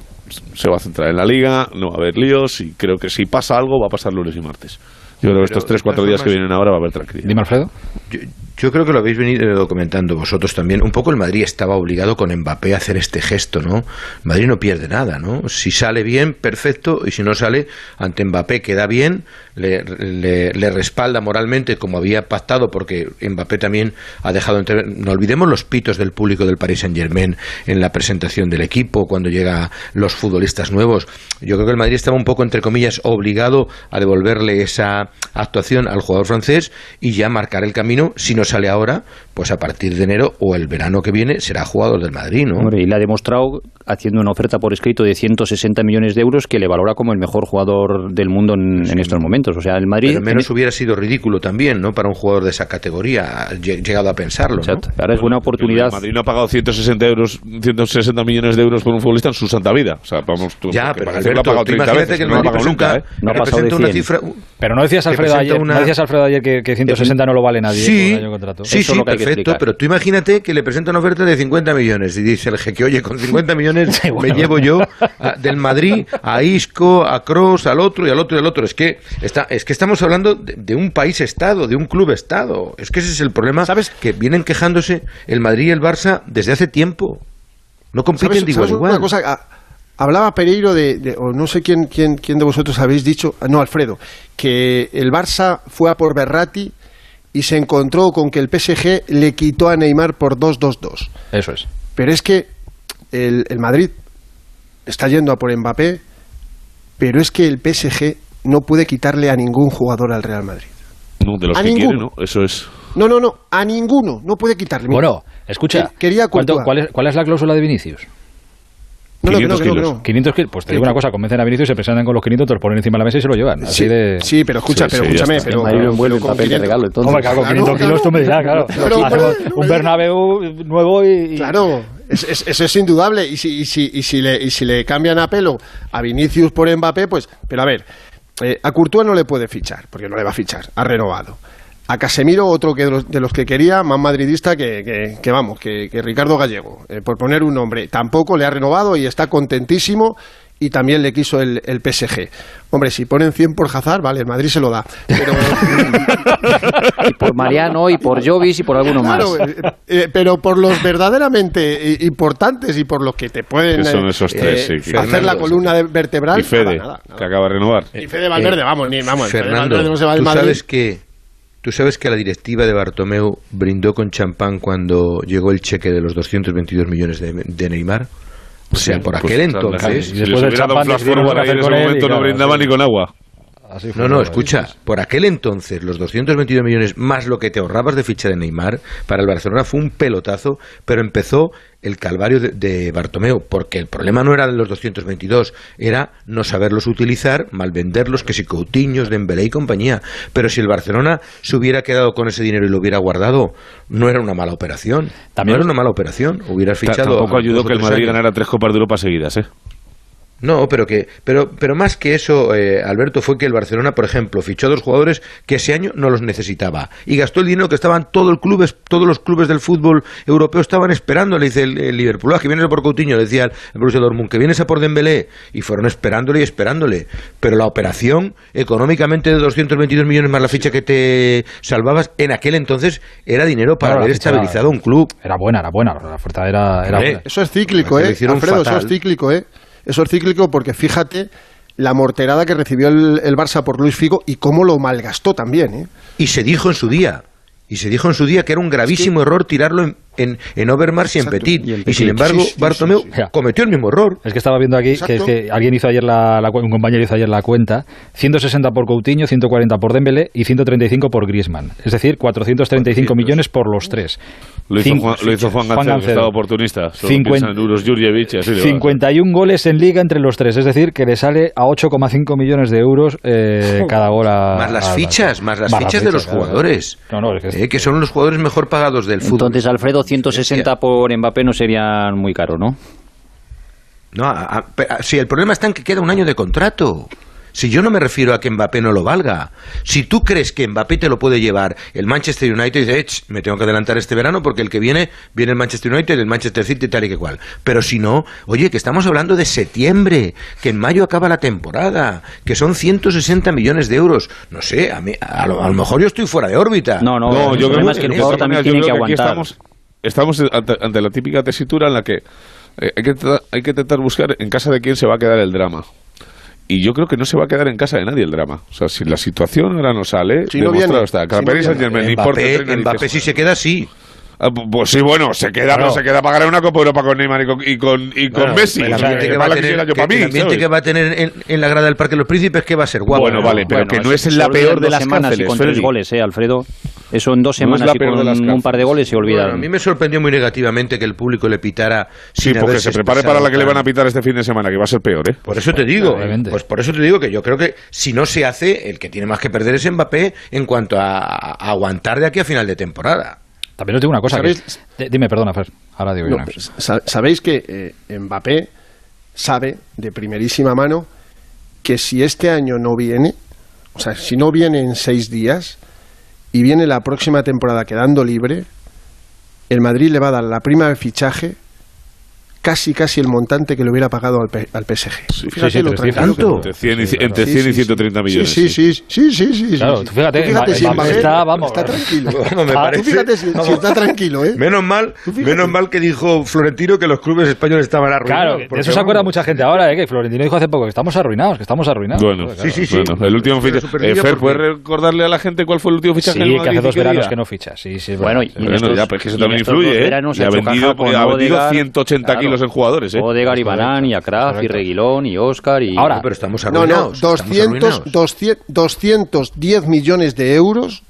se va a centrar en la liga, no va a haber líos y creo que si pasa algo va a pasar lunes y martes. Yo creo que estos tres, cuatro días que vienen ahora va a haber tranquilidad. Dime, Alfredo. Yo, yo creo que lo habéis venido comentando vosotros también. Un poco el Madrid estaba obligado con Mbappé a hacer este gesto, ¿no? Madrid no pierde nada, ¿no? Si sale bien, perfecto, y si no sale, ante Mbappé queda bien, le, le- le respalda moralmente como había pactado, porque Mbappé también ha dejado entre... No olvidemos los pitos del público del Paris Saint-Germain en la presentación del equipo, cuando llegan los futbolistas nuevos. Yo creo que el Madrid estaba un poco, entre comillas, obligado a devolverle esa actuación al jugador francés y ya marcar el camino. Si no sale ahora, pues a partir de enero o el verano que viene será jugador del Madrid, ¿no? Hombre, y le ha demostrado haciendo una oferta por escrito de 160 millones de euros que le valora como el mejor jugador del mundo en, en estos momentos. O sea, el Madrid... Pero menos hubiera sido ridículo también, ¿no? Para un jugador de esa categoría, lle- llegado a pensarlo. Ahora es buena oportunidad. El Madrid no ha pagado 160 euros, 160 millones de euros por un futbolista en su santa vida. O sea, vamos, tú, Ya, pero lo ha Alberto, pagado tú 30 imagínate veces, que el no lo ha Madrid pagado nunca, presenta- ¿eh? No ha pasado una 100. cifra... Pero no decías, Alfredo, ayer, una- no decías, Alfredo, ayer que, que 160 no lo vale nadie Sí, por el año de contrato. sí, Eso sí, perfecto, pero tú imagínate que le presenta una oferta de 50 millones y dice el jeque, oye, con 50 millones Sí, bueno. me llevo yo a- del Madrid a Isco, a Cross, al otro y al otro y al otro. Es que, está, es que estamos hablando de, de un país-estado, de un club-estado. Es que ese es el problema, ¿Sabes? Que vienen quejándose el Madrid y el Barça desde hace tiempo. No compiten ¿Sabes, de igual una cosa? Ah, Hablaba Pereiro de, de- o no sé quién, quién, quién de vosotros habéis dicho, ah, no, Alfredo, que el Barça fue a por Berratti y se encontró con que el PSG le quitó a Neymar por 2-2-2. Eso es. Pero es que el, el Madrid está yendo a por Mbappé, pero es que el PSG no puede quitarle a ningún jugador al Real Madrid. No, de los A que quiere, ninguno. ¿no? Eso es. No, no, no, a ninguno, no puede quitarle. Mira, Bueno, escucha, que- quería ¿cuánto- Courtois. cuál, es, ¿cuál es la cláusula de Vinicius? no, no, que no, 500 que no, que kilos. no. 500 kilos. Pues te digo una cosa, convencen a Vinicius, se presentan con los 500, te los ponen encima de la mesa y se lo llevan. Así Sí, de... sí, pero escucha, Sí, pero sí, escúchame, pero, envuelve en pero con papel de 500 regalo. Entonces, Hombre, claro, con Claro, 500 kilos tú me dirás, claro. Pero- pero- un Bernabéu nuevo y... y- Claro, es- es- eso es indudable. Y si, y, si, y, si le, y si le cambian a pelo a Vinicius por Mbappé, pues. Pero a ver, eh, a Courtois no le puede fichar, porque no le va a fichar, ha renovado. A Casemiro, otro que de los, de los que quería, más madridista que, que, que vamos, que, que Ricardo Gallego, eh, por poner un nombre. Tampoco le ha renovado y está contentísimo. Y también le quiso el, el PSG. Hombre, si ponen 100 por Hazard, vale, el Madrid se lo da. Pero, y por Mariano, y por Jovis, y por alguno más. Claro, eh, eh, pero por los verdaderamente importantes y por los que te pueden son eh, esos tres, eh, sí, que- hacer la columna de vertebral. Y Fede, nada, nada, que acaba de renovar. Y Fede Valverde, vamos, ni vamos. Fernando, Valverde no se va del tú Madrid. sabes que tú sabes que la directiva de Bartomeu brindó con champán cuando llegó el cheque de los 222 millones de, de Neymar. O sea, por Pues, aquel entonces. Si les hubiera dado un flash forward ahí en ese momento, no brindaba ni con agua. Así fue, No, no, escucha, por aquel entonces los 222 millones más lo que te ahorrabas de ficha de Neymar para el Barcelona fue un pelotazo, pero empezó el calvario de, de Bartomeu, porque el problema no era de los 222, era no saberlos utilizar, mal venderlos, que si Coutinho, Dembélé y compañía. Pero si el Barcelona se hubiera quedado con ese dinero y lo hubiera guardado, no era una mala operación. También- no era una mala operación. Hubieras fichado. Tampoco ayudó que el Madrid años. ganara tres Copas de Europa seguidas, ¿eh? No, pero que, pero, pero más que eso, eh, Alberto, fue que el Barcelona, por ejemplo, fichó a dos jugadores que ese año no los necesitaba y gastó el dinero que estaban todo el clubes, todos los clubes del fútbol europeo estaban esperando. Le dice el, el Liverpool, ah, que vienes a por Coutinho, le decía el Borussia Dortmund, que vienes a por Dembélé y fueron esperándole y esperándole. Pero la operación económicamente de 222 millones más la ficha que te salvabas en aquel entonces era dinero para Claro, haber era- estabilizado un club. Era buena, era buena. La oferta era, era buena. Eso es cíclico, ¿eh? Alfredo, eso es cíclico, ¿eh? Eso es cíclico porque fíjate la morterada que recibió el, el Barça por Luis Figo y cómo lo malgastó también, ¿eh? Y se dijo en su día, y se dijo en su día que era un gravísimo error tirarlo en, en, en Overmars y en. Petit. Y en Y, Petit. sin embargo, Sí, sí, Bartomeu sí, cometió el mismo error. Es que estaba viendo aquí que, es que alguien hizo ayer la, la un compañero hizo ayer la cuenta, 160 por Coutinho, 140 por Dembélé y 135 por Griezmann. Es decir, 435 millones por los tres. Lo hizo, Cin- Juan, lo hizo Juan Juan que estaba oportunista. Solo Cincuenta- piensa en Uros Jurjevic y así le va. 51 goles en liga entre los tres, es decir, que le sale a 8,5 millones de euros eh, cada gol a- Más las fichas, más las fichas de los claro. jugadores. No, no, es que- Eh, que son los jugadores mejor pagados del fútbol. Entonces, Alfredo, 160 por Mbappé no serían muy caro, ¿no? No, a- a- pe- a- si el problema está en que queda un año de contrato. Si yo no me refiero a que Mbappé no lo valga. Si tú crees que Mbappé te lo puede llevar el Manchester United, dice, "Ech, me tengo que adelantar este verano porque el que viene, viene el Manchester United, el Manchester City, tal y que cual. Pero si no, oye, que estamos hablando de septiembre, que en mayo acaba la temporada, que son 160 millones de euros. No sé, a, mí, a, lo, a lo mejor yo estoy fuera de órbita. No, no, No, el yo problema creo es que el jugador también tiene que aguantar. estamos, estamos ante, ante la típica tesitura en la que eh, hay, que intentar, hay que intentar buscar en casa de quién se va a quedar el drama. Y yo creo que no se va a quedar en casa de nadie el drama. O sea, si la situación ahora no sale, Si no viene, está. Si no viene. Mbappé. Mbappé si se queda, sí. Ah, pu- Pues sí, bueno, se queda, Claro. pero se queda para ganar una Copa Europa con Neymar y con, y con, y con Bueno, Messi. El ambiente, que va, a tener, quisiera yo que- para mí, el ambiente ¿sabes? que va a tener en, en la grada del Parque de los Príncipes, que va a ser guapo. Bueno, vale, pero que no es la peor de las semanas y cárceles, con tres goles, eh, Alfredo. Eso en dos No semanas la y de con un par de goles se olvidan. Bueno, a mí me sorprendió muy negativamente que el público le pitara Sí, porque se prepare para la que le van a pitar este fin de semana, que va a ser peor, ¿eh? Por eso te digo, pues por eso te digo que yo creo que si no se hace, el que tiene más que perder es Mbappé en cuanto a, a aguantar de aquí a final de temporada. También os digo una cosa. que- dime, perdona, Fer. Ahora digo yo No, Sabéis que eh, Mbappé sabe de primerísima mano que si este año no viene, o sea, si no viene en seis días y viene la próxima temporada quedando libre, el Madrid le va a dar la prima de fichaje casi casi el montante que le hubiera pagado al, P- al PSG. Fíjate sí, lo pero es tranquilo que- tanto. Entre 100 y, ci- entre Sí, 100 y sí, 130 sí. millones. Sí, sí, sí, sí, sí, sí, Claro, sí. tú fíjate, Tú fíjate si Mbappé está, vamos, está tranquilo. Bueno, me Ah, parece- Tú fíjate si, si está tranquilo, ¿eh? Menos mal, menos mal que dijo Florentino que los clubes españoles estaban arruinados. Claro, de eso se acuerda vamos, mucha gente ahora, ¿eh? que Florentino dijo hace poco que estamos arruinados, que estamos arruinados. Bueno, Joder, Sí, sí, sí. bueno, el último fichaje. Eh, Fer, ¿por ¿puedes recordarle a la gente cuál fue el último fichaje Sí, que hace dos veranos que no ficha. Sí, sí, Bueno, y ya, pero es que eso también influye, ¿eh? ha vendido, caja con ha vendido Odegaard, 180 claro. Kilos en jugadores, ¿eh? Odegaard y Barán y Akraf y. Reguilón y Oscar y... Ahora, No, pero estamos No, no, arruinados. estamos 200, arruinados. 200, 210 millones de euros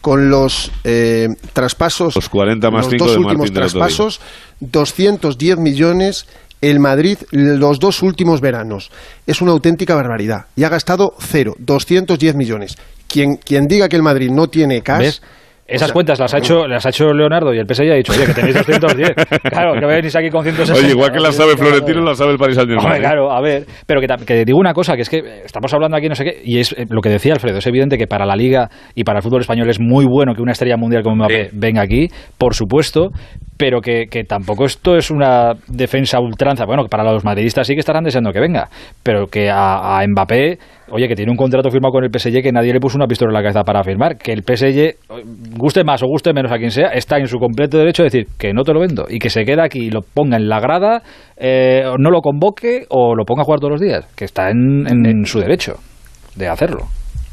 con los eh, traspasos, Los 40 más los 5 dos de últimos Martín traspasos, 210 millones el Madrid los dos últimos veranos. Es una auténtica barbaridad. Y ha gastado cero, 210 millones. Quien, quien diga que el Madrid no tiene cash... ¿Ves? Esas sea, cuentas las ha hecho las ha hecho Leonardo y el PSG ha dicho, oye, que tenéis 210. Claro, que venís aquí con 160. Oye, igual que la sabe Florentino, la sabe el Paris Saint-Germain. Hombre, ¿eh? claro, a ver, pero que, que digo una cosa, que es que eh, estamos hablando aquí no sé qué, y es eh, lo que decía Alfredo, es evidente que para la Liga y para el fútbol español es muy bueno que una estrella mundial como Mbappé venga aquí, por supuesto, pero que, que tampoco esto es una defensa ultranza. Bueno, que para los madridistas sí que estarán deseando que venga, pero que a, a Mbappé, oye, que tiene un contrato firmado con el PSG que nadie le puso una pistola en la cabeza para firmar, que el PSG, eh, guste más o guste menos a quien sea, está en su completo derecho de decir que no te lo vendo y que se queda aquí y lo ponga en la grada, eh, no lo convoque o lo ponga a jugar todos los días, que está en, en- en su derecho de hacerlo.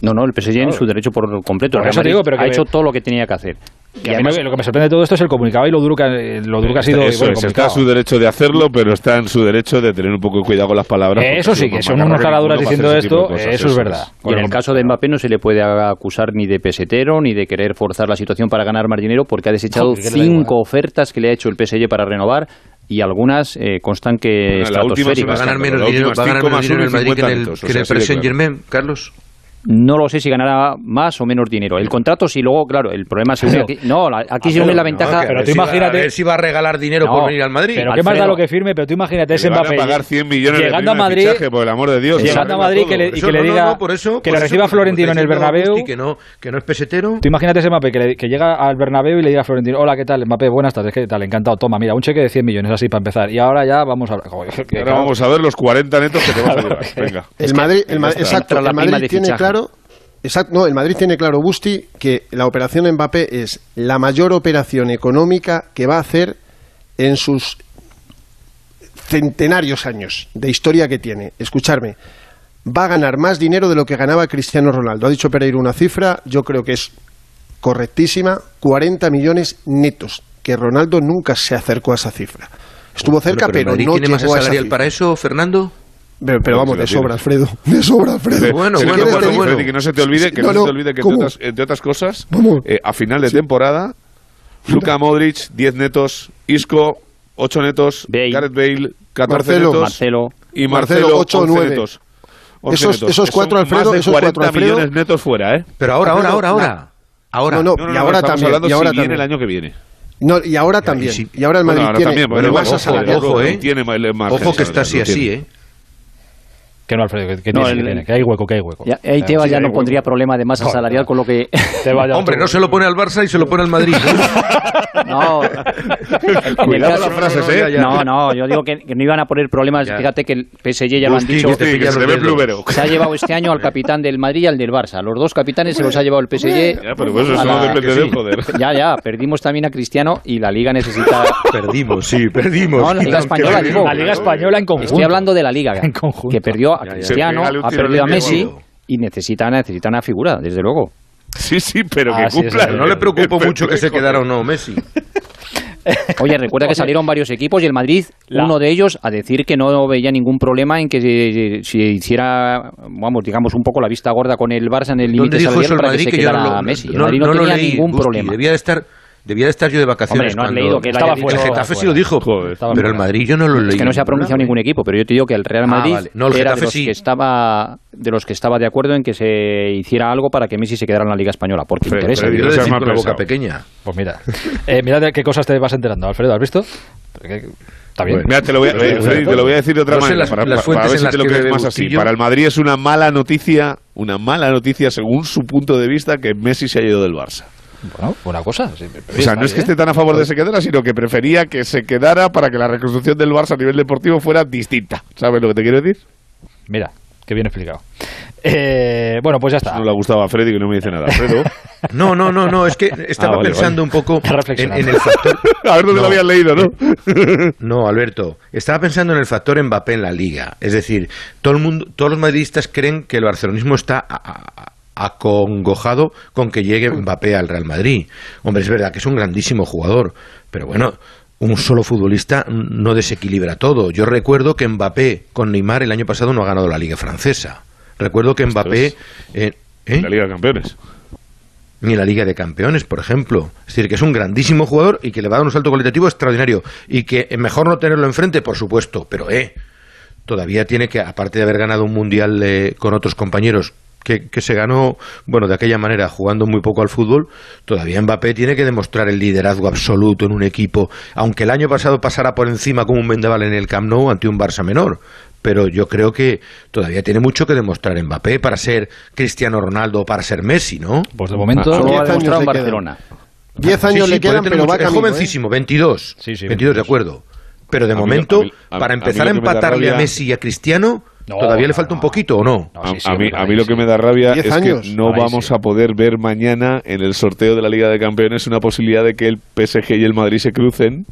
No, no, el PSG en Claro. su derecho por completo. Por eso te digo, pero que ha hecho todo lo que tenía que hacer. Y lo que me sorprende de todo esto es el comunicado y lo duro que, ha- lo duro que ha sido Eso bueno, el es, está en su derecho de hacerlo, pero está en su derecho de tener un poco de cuidado con las palabras. Eso sí, que son macarrón unos a diciendo esto, cosas, eso es verdad. Y en el caso de Mbappé no se le puede acusar ni de pesetero ni de querer forzar la situación para ganar más dinero porque ha desechado cinco ofertas que le ha hecho el PSG para renovar y algunas eh, constan que Bueno, la última es Va a ganar menos la dinero, va a ganar menos más dinero uno el Madrid que en 50 el, que o en sea, el Paris Carlos. No lo sé si ganará más o menos dinero. El contrato sí, luego, claro, el problema se une aquí. No, la- aquí se une la ventaja. que a pero ver tú si va- imagínate- a ver si va a regalar dinero No, por venir al Madrid. Pero qué más da lo que firme, pero tú imagínate Le ese a Mbappé pagar 100 millones de llegando a de Madrid, fichaje, por el amor de Dios. llegando a Madrid que le, y Eso que le diga no, por eso, que eso, reciba Florentino en el Bernabéu. Que no, que no es pesetero. Tú imagínate ese Mbappé que, le- que llega al Bernabéu y le diga a Florentino, hola, ¿qué tal? Mbappé, buenas tardes, ¿qué tal? Encantado, toma, mira, un cheque de 100 millones así para empezar. Y ahora ya vamos a... Joder, que Ahora claro. vamos a ver los 40 netos que te vas a llevar. Venga. El Madrid, exacto, el Madrid tiene fichaje. Claro, exacto, no, el Madrid tiene claro, Busti, que la operación Mbappé es la mayor operación económica que va a hacer en sus centenarios años de historia que tiene. Escucharme, va a ganar más dinero de lo que ganaba Cristiano Ronaldo. Ha dicho Pereira una cifra, yo creo que es correctísima, 40 millones netos, que Ronaldo nunca se acercó a esa cifra. Estuvo cerca, pero, Madrid no tiene a esa salarial cifra. para eso, Fernando. Pero, pero vamos, Sí, de tiene. sobra, Alfredo. De sobra, Alfredo. Bueno, Si bueno, bueno, bueno. Freddy, que no se te olvide, que No, no, se no, te olvide que, entre otras, entre otras cosas, eh, a final de temporada, Luka Modric, 10 netos, Isco, 8 netos, Bale. Gareth Bale, 14 Marcelo. netos, Marcelo. y Marcelo, Marcelo, ocho o 11 nueve. netos. 11 Esos- esos cuatro, Alfredo, más de esos 40 cuatro, Alfredo. millones netos fuera, ¿eh? Pero ahora, ahora, ahora, Alfredo, ahora. Ahora. No, no, No, no, y no, ahora estamos también. hablando y ahora si viene también. el año que viene. No, y ahora y también. sí. Y ahora el Bueno, Madrid ahora tiene también, tiene pero masa ojo, salarial. ojo, ¿eh? Tiene el margen Ojo que está así, así, tiene. ¿eh? Que no, Alfredo, que, que No, tiene, el- que tiene, que hay hueco, que hay hueco. Ya, ahí Tebas ya no pondría problema de masa No, salarial con lo que... Hombre, no se lo pone al Barça y se lo pone al Madrid. No, Cuidado las frases, ¿eh? No, no, yo digo que, que no iban a poner problemas. Fíjate que el PSG ya lo han dicho. Busti, que se ha llevado este año al capitán del Madrid y al del Barça. Los dos capitanes se los ha llevado el PSG. Ya, pero pues eso no depende de él, joder. Ya, ya, perdimos también a Cristiano y la Liga necesita. Perdimos, sí, perdimos. No, la Liga Española, digo. La Liga Española en conjunto. Estoy hablando de la Liga, En conjunto. que perdió a Ya, ya. Cristiano, ha perdido a Messi y necesita, necesita una figura, desde luego. Sí, sí, pero Ah, que sí, cumpla. No le preocupó mucho que se quedara o no Messi. Oye, recuerda que salieron varios equipos y el Madrid, La- uno de ellos, a decir que no veía ningún problema en que se, se hiciera, vamos, digamos, un poco la vista gorda con el Barça en el ¿Dónde límite salarial para que Madrid? se Que yo quedara no, lo- Messi. El no- Madrid no, tenía leí, ningún Busti. problema. Debía de estar, debía de estar yo de vacaciones. Hombre, no has cuando- leído que él Estaba haya fuera, dicho- el Getafe sí lo dijo, Joder, pero el. Madrid yo no lo leí. Es que no se ha pronunciado ningún equipo, pero yo te digo que el Real Ah, Madrid vale. No, el era de Getafe los, sí. que estaba, de los que estaba de acuerdo en que se hiciera algo para que Messi se quedara en la Liga Española, porque Fred, interesa. No de con la boca pequeña. Pues mira, eh, mira de qué cosas te vas enterando, Alfredo, ¿has visto? Porque- Está bien. Mira, te lo voy a, eh, Freddy, te lo voy a decir de otra No manera, las- para, las para- ver si te lo crees más así. Para el Madrid es una mala noticia, una mala noticia según su punto de vista que Messi se ha ido del Barça. Bueno, buena cosa. sí, O sea, no es que esté tan a favor de que se quedara, sino que prefería que se quedara para que la reconstrucción del Barça a nivel deportivo fuera distinta. ¿Sabes lo que te quiero decir? Mira, qué bien explicado. Eh, bueno, pues ya está. No le ha gustado a Freddy que no me dice nada. Alfredo. No, no, no, no, es que estaba Ah, vale, pensando vale. un poco en el factor. a ver dónde No. lo habías leído, ¿no? No, Alberto, estaba pensando en el factor Mbappé en la liga. Es decir, todo el mundo, todos los madridistas creen que el barcelonismo está a- a- acongojado con que llegue Mbappé al Real Madrid. Hombre, es verdad que es un grandísimo jugador, pero bueno, un solo futbolista no desequilibra todo. Yo recuerdo que Mbappé con Neymar el año pasado no ha ganado la liga francesa. Recuerdo que Mbappé... eh, ¿eh? La Liga de Campeones. ni la Liga de Campeones, por ejemplo. Es decir, que es un grandísimo jugador y que le va a dar un salto cualitativo extraordinario. Y que mejor no tenerlo enfrente, por supuesto, pero eh, todavía tiene que, aparte de haber ganado un mundial eh, con otros compañeros, que, que se ganó, bueno, de aquella manera, jugando muy poco al fútbol, todavía Mbappé tiene que demostrar el liderazgo absoluto en un equipo, aunque el año pasado pasara por encima como un vendaval en el Camp Nou ante un Barça menor. Pero yo creo que todavía tiene mucho que demostrar Mbappé para ser Cristiano Ronaldo o para ser Messi, ¿no? Pues de momento. Solo Diez ha demostrado en años le Barcelona. Diez Sí, años sí, le quedan, pero va mucho- Es camino, ¿eh? jovencísimo, 22. Sí, sí, 22, de 22. acuerdo. Pero de A mí lo- momento, a mí- a- para empezar a empatarle a Messi y a Cristiano, No, todavía le no, falta un poquito, ¿o no? No, A, sí, sí, a mí, a mí lo que me da rabia es años. que no vamos sí. a poder ver mañana en el sorteo de la Liga de Campeones una posibilidad de que el PSG y el Madrid se crucen.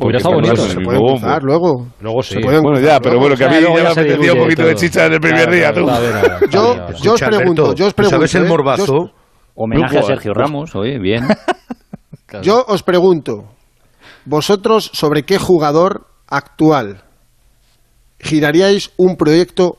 Hubiera estado Porque bonito. Se pueden cruzar luego. Luego sí. Se pueden Bueno, ya, pero bueno, que a mí ya ya me se apetecía un poquito de chicha en el primer Claro, día, tú. Yo, yo os pregunto, yo os ¿tú pregunto. ¿Sabes el ¿eh? morbazo? Homenaje a Sergio Ramos, oye, bien. yo os pregunto, vosotros sobre qué jugador actual giraríais un proyecto,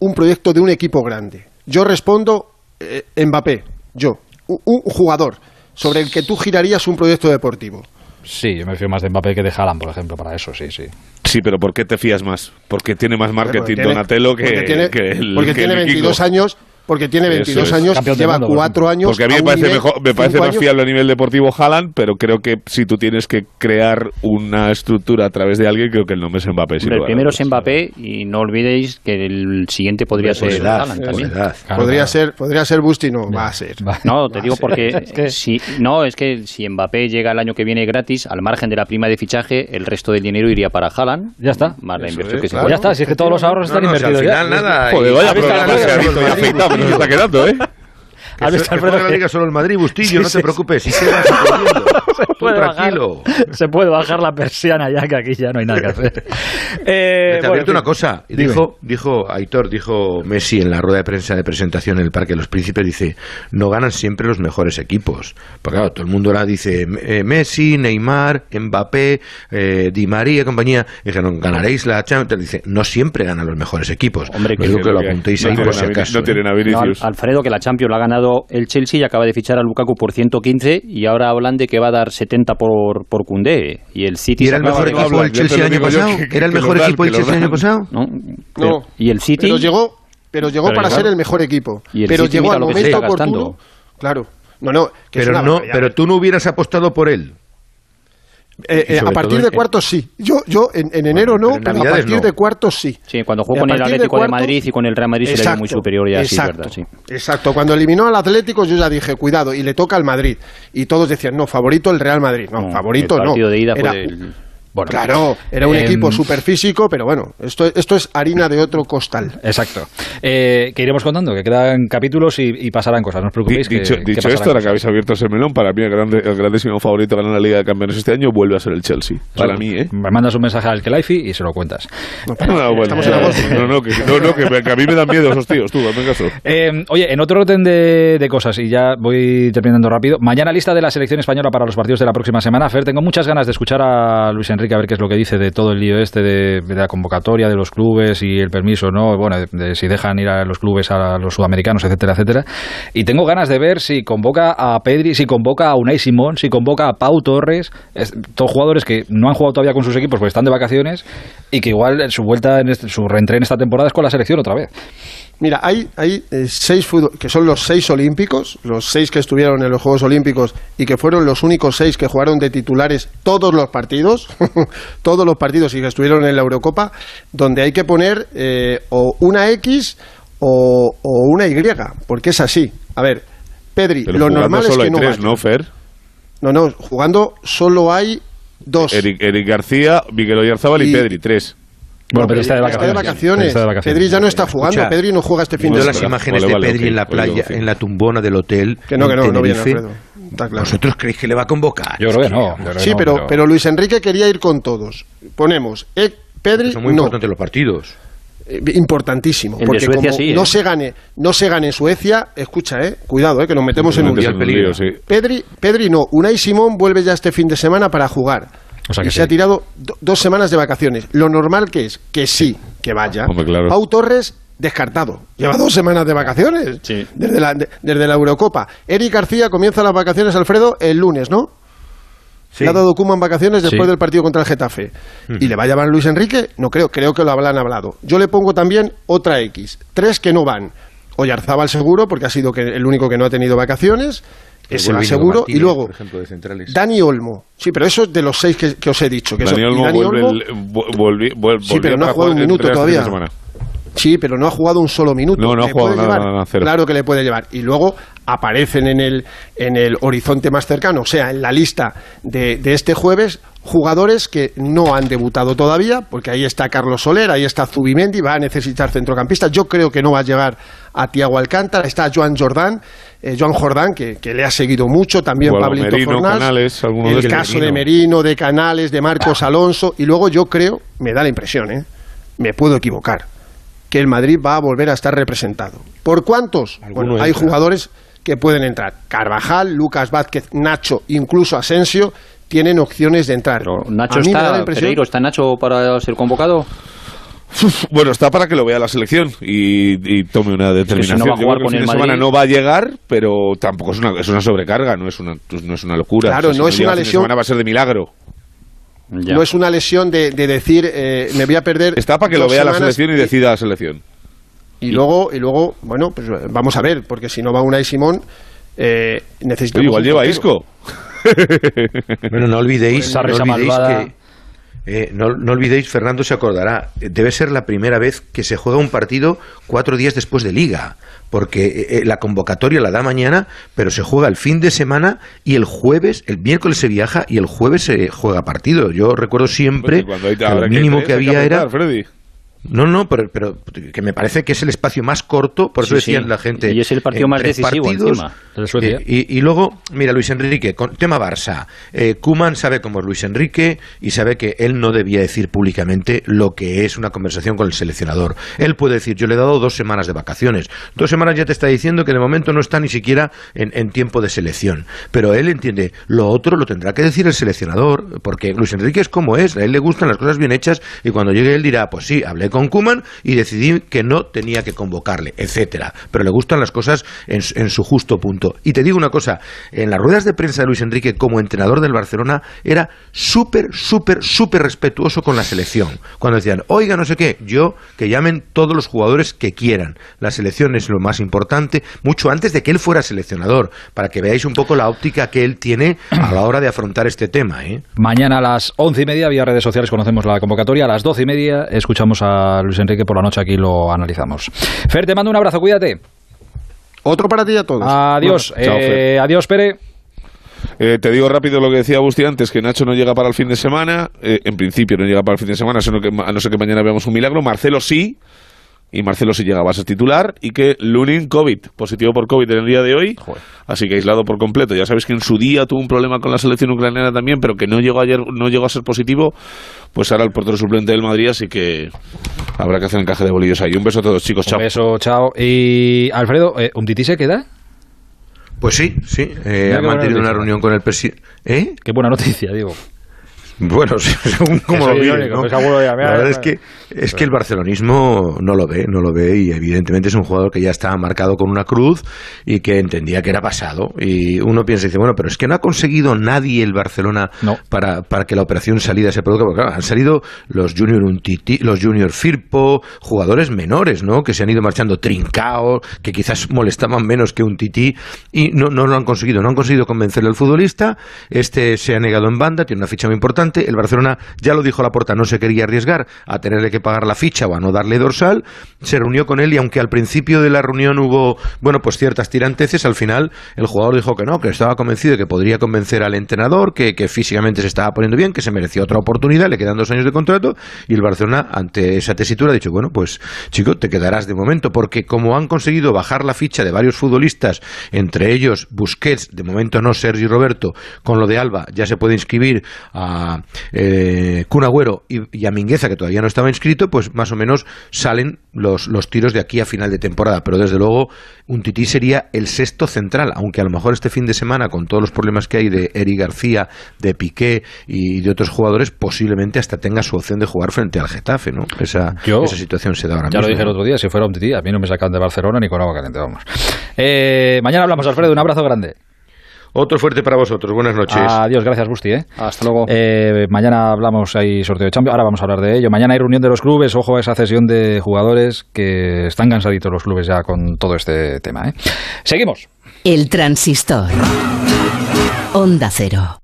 un proyecto de un equipo grande. Yo respondo eh, Mbappé, yo, un, un jugador sobre el que tú girarías un proyecto deportivo. Sí, yo me fío más de Mbappé que de Haaland, por ejemplo, para eso, sí, sí. Sí, pero ¿por qué te fías más? Porque tiene más marketing Porque tiene- Donatello que, porque tiene, que el porque que tiene el 22 vikingo. años, porque tiene Eso 22 es. años, Campeón lleva mundo, cuatro años. Porque a mí me parece, nivel, mejor, me parece más fiable a nivel deportivo Haaland, pero creo que si tú tienes que crear una estructura a través de alguien, creo que el nombre es Mbappé. Hombre, el primero es. Mbappé y no olvidéis que el siguiente podría Por ser edad, Haaland también. edad. Claro, Podría claro. ser, podría ser Busti, no, va a ser. No, te digo porque Es que- si no es que si Mbappé llega el año que viene gratis, al margen de la prima de fichaje, el resto del dinero iría para Haaland. Ya está. Más la inversión es, que se Pues ya está, si es que todos los ahahorros No, están no, si al invertidos final ya. nada. Joder, y- vaya ¿Has visto programa que. ¿Has Que, se- juegue la liga solo el Madrid, Bustillo, no Sí, te sí, preocupes, si se va sucediendo. Tú puede bajar. tranquilo. Se puede bajar la persiana ya, que aquí ya no hay nada que hacer. Eh, Te bueno, una cosa. Dime. Dijo, dijo Aitor, dijo Messi en la rueda de prensa de presentación en el Parque de los Príncipes, dice, no ganan siempre los mejores equipos. Porque claro, todo el mundo ahora dice, eh, Messi, Neymar, Mbappé, eh, Di María y compañía. Dijeron, ganaréis la Champions. Dice, no siempre ganan los mejores equipos. Hombre, que- que lo apuntéis no ahí tienen por si acaso. no ¿eh? tienen a No. Alfredo, que la Champions la ha ganado el Chelsea y acaba de fichar a Lukaku por 115 y ahora hablan de que va a dar 70 por, por Koundé. Y el City ¿Y era el mejor equipo te Chelsea el año pasado? ¿Era el mejor equipo lo Chelsea el año pasado? ¿no? No, y el City pero llegó, pero llegó Pero para llegó- ser el mejor equipo. Y el pero City llegó al momento oportuno. Claro. No, no, que Pero no, pero tú no hubieras apostado por él. Eh, eh, a partir de cuartos sí. Yo, yo en, en enero no, pero, a partir de cuartos sí. Sí, cuando jugó con el Atlético de, Madrid y con el Real Madrid se le ve muy superior ya, exacto, sí, verdad, sí. Exacto, cuando eliminó al Atlético yo ya dije, cuidado, y le toca al Madrid. Y todos decían, no, favorito el Real Madrid. No, favorito el no. partido de ida Era- fue el- Bueno, claro, era un em, equipo súper físico, pero bueno, esto, esto es harina de otro costal. Exacto. Eh, que iremos contando, que quedan capítulos y, y pasarán cosas, no os preocupéis. que- Dicho, que dicho esto, ahora que habéis abierto ese melón, para mí el, grande- el grandísimo favorito a ganar la Liga de Campeones este año vuelve a ser el Chelsea. Para mí, ¿eh? Me mandas un mensaje al Kelaifi y se lo cuentas. No, bueno, Estamos en agosto. no, no, que, no, no, que, me- que a mí me dan miedo esos tíos, tú, hazme caso. Eh, oye, en otro orden de, de cosas, y ya voy terminando rápido. Mañana lista de la selección española para los partidos de la próxima semana. Fer, tengo muchas ganas de escuchar a Luis Enrique a ver qué es lo que dice de todo el lío este de, de la convocatoria de los clubes y el permiso, ¿no? Bueno, de, de si dejan ir a los clubes a los sudamericanos, etcétera, etcétera. Y tengo ganas de ver si convoca a Pedri, si convoca a Unai Simón, si convoca a Pau Torres, es- todos jugadores que no han jugado todavía con sus equipos porque están de vacaciones y que igual su vuelta, en este- su reentré en esta temporada es con la selección otra vez. Mira, hay, hay eh, seis fútbol- que son los seis olímpicos, los seis que estuvieron en los Juegos Olímpicos y que fueron los únicos seis que jugaron de titulares todos los partidos, todos los partidos y que estuvieron en la Eurocopa, donde hay que poner eh, o una X o, o una Y, porque es así. A ver, Pedri, Pero lo normal es solo que hay no tres. ¿no, Fer? No, no, jugando solo hay dos. Eric, Eric García, Miguel Oyarzábal y, Y- Pedri, tres. Bueno, pero está de Está de vacaciones. Está de vacaciones. Pedri ya no está jugando. Escucha, Pedri no juega este fin de Viendo las semana. imágenes Vale, de Pedri en la playa, en la tumbona del hotel. Que no, que no, no viene Alfredo. Está claro. ¿Vosotros creéis que le va a convocar? Yo creo que no. que Sí, no, pero, pero Luis Enrique quería ir con todos. Ponemos eh, Pedri, Son muy no. importantes los partidos. Eh, importantísimo. El de porque Suecia como sí, ¿eh? no se gane, no se gane en Suecia, escucha, eh, cuidado, eh, que nos metemos en un en un lío, sí. Pedri, Pedri no. Unai Simón vuelve ya este fin de semana para jugar. O sea que y se sí. ha tirado do- dos semanas de vacaciones. Lo normal que es que sí, que vaya. Hombre, claro. Pau Torres, descartado. Lleva dos semanas de vacaciones. Desde, la, de- desde la Eurocopa. Eric García comienza las vacaciones, Alfredo, el lunes, ¿no? Le ha dado Koeman vacaciones después Sí. del partido contra el Getafe. ¿Y le va a llamar Luis Enrique? No creo, creo que lo habrán hablado. Yo le pongo también otra X. Tres que no van. Oyarzábal seguro, porque ha sido que el único que no ha tenido vacaciones. Ese va Vuelve Íñigo seguro. Martínez, y luego, por ejemplo, de centrales. Dani Olmo. Sí, pero eso es de los seis que, que os he dicho. Que Dani son- Olmo Dani vuelve, Olmo- el- volvi- Sí, pero no ha jugado un minuto todavía. Sí, pero no ha jugado un solo minuto. No, no ha ¿Le jugado puede nada. Claro que le puede llevar. Y luego aparecen en el, en el horizonte más cercano, o sea, en la lista de, de este jueves, jugadores que no han debutado todavía, porque ahí está Carlos Soler, ahí está Zubimendi, va a necesitar centrocampistas. Yo creo que no va a llegar a Tiago Alcántara, está Joan Jordán, eh, Joan Jordán, que, que le ha seguido mucho, también O algo Pablito Merino, Fornals, Canales, el de caso de Merino, de Canales, de Marcos Alonso, y luego yo creo, me da la impresión, ¿eh? me puedo equivocar, que el Madrid va a volver a estar representado. ¿Por cuántos? Bueno, hay jugadores que pueden entrar. Carvajal, Lucas Vázquez, Nacho, incluso Asensio, tienen opciones de entrar. Nacho A mí me da la está, impresión- Pereiro, ¿está Nacho para ser convocado? Bueno, está para que lo vea la selección y, y tome una determinación. no va a Yo creo que el fin el de semana Madrid- no va a llegar, pero tampoco es una, es una sobrecarga, no es una, pues no es una locura. Claro, si no es llega una lesión- semana va a ser de milagro. No es una lesión de, de decir, eh, me voy a perder. Está para que lo vea la selección y decida la selección. Y luego, y luego, bueno, pues vamos a ver, porque si no va una y Simón, eh, necesitamos. Oye, igual lleva portero. Isco. Bueno, no olvidéis, Esa no olvidéis que eh, no, no olvidéis, Fernando se acordará, eh, debe ser la primera vez que se juega un partido cuatro días después de liga, porque eh, eh, la convocatoria la da mañana, pero se juega el fin de semana y el jueves, el miércoles se viaja y el jueves se juega partido. Yo recuerdo siempre que lo mínimo que que había era Freddy. No, no, pero, pero que me parece que es el espacio más corto, por eso Sí, decían sí. la gente. Y es el partido más decisivo partidos, encima. Eh, y, y luego, mira, Luis Enrique, con tema Barça. Eh, Kuman sabe cómo es Luis Enrique y sabe que él no debía decir públicamente lo que es una conversación con el seleccionador. Él puede decir, yo le he dado dos semanas de vacaciones. Dos semanas ya te está diciendo que de momento no está ni siquiera en, en tiempo de selección. Pero él entiende, lo otro lo tendrá que decir el seleccionador, porque Luis Enrique es como es, a él le gustan las cosas bien hechas y cuando llegue él dirá, pues sí, hablé con Kuman y decidí que no tenía que convocarle, etcétera. Pero le gustan las cosas en, en su justo punto. Y te digo una cosa, en las ruedas de prensa de Luis Enrique como entrenador del Barcelona era súper, súper, súper respetuoso con la selección. Cuando decían, oiga, no sé qué, yo que llamen todos los jugadores que quieran. La selección es lo más importante, mucho antes de que él fuera seleccionador, para que veáis un poco la óptica que él tiene a la hora de afrontar este tema. ¿eh? Mañana a las once y media, vía redes sociales, conocemos la convocatoria. A las doce y media escuchamos a Luis Enrique por la noche, aquí lo analizamos. Fer, te mando un abrazo, cuídate. Otro para ti a todos. Adiós. Bueno, chao, Fer. Eh, adiós, Pere. Eh, te digo rápido lo que decía Agustín antes, que Nacho no llega para el fin de semana. Eh, en principio no llega para el fin de semana, sino que, a no ser que mañana veamos un milagro. Marcelo sí, y Marcelo sí llega a ser titular. Y que Lunin, COVID, positivo por COVID en el día de hoy. Así que aislado por completo. Ya sabéis que en su día tuvo un problema con la selección ucraniana también, pero que no llegó ayer, no llegó a ser positivo. Pues ahora el portero suplente del Madrid, así que habrá que hacer encaje de bolillos ahí. Un beso a todos, chicos. Chao. Un beso, chao. Y Alfredo, eh, ¿un tití se queda? Pues sí, sí. Eh, ha mantenido una reunión con el presidente. ¿Eh? Qué buena noticia, digo. Bueno, según como lo mira, La verdad es que, es que el barcelonismo no lo ve, no lo ve y evidentemente es un jugador que ya está marcado con una cruz y que entendía que era pasado. Y uno piensa y dice, bueno, pero es que no ha conseguido nadie el Barcelona para, para que la operación salida se produzca. Porque claro, han salido los Junior Untiti, los Junior Firpo, jugadores menores, ¿no? Que se han ido marchando trincaos, que quizás molestaban menos que un tití y no, no lo han conseguido. No han conseguido convencer al futbolista. Este se ha negado en banda, tiene una ficha muy importante. El Barcelona, ya lo dijo la porta, no se quería arriesgar a tenerle que pagar la ficha o a no darle dorsal. Se reunió con él y aunque al principio de la reunión hubo, bueno, pues ciertas tiranteces, al final el jugador dijo que no, que estaba convencido de que podría convencer al entrenador, que, que físicamente se estaba poniendo bien, que se merecía otra oportunidad, le quedan dos años de contrato y el Barcelona, ante esa tesitura, ha dicho, bueno, pues chico, te quedarás de momento, porque como han conseguido bajar la ficha de varios futbolistas, entre ellos Busquets, de momento no Sergi Roberto, con lo de Alba ya se puede inscribir a eh, Kun Agüero y, y a Mingueza, que todavía no estaba inscrito, pues más o menos salen los, los tiros de aquí a final de temporada. Pero desde luego, un tití sería el sexto central, aunque a lo mejor este fin de semana, con todos los problemas que hay de Eric García, de Piqué y de otros jugadores, posiblemente hasta tenga su opción de jugar frente al Getafe, ¿no? Esa, Yo- esa situación se da ahora Ya mismo. lo dije el otro día, si fuera un tití, a mí no me sacan de Barcelona ni con agua caliente, vamos. Eh, mañana hablamos, Alfredo, un abrazo grande. Otro fuerte para vosotros, buenas noches. Adiós, gracias, Gusti. ¿eh? Hasta luego. Eh, mañana hablamos, hay sorteo de Champions, ahora vamos a hablar de ello. Mañana hay reunión de los clubes, ojo a esa cesión de jugadores que están cansaditos los clubes ya con todo este tema. ¿eh? Seguimos. El transistor. Onda cero.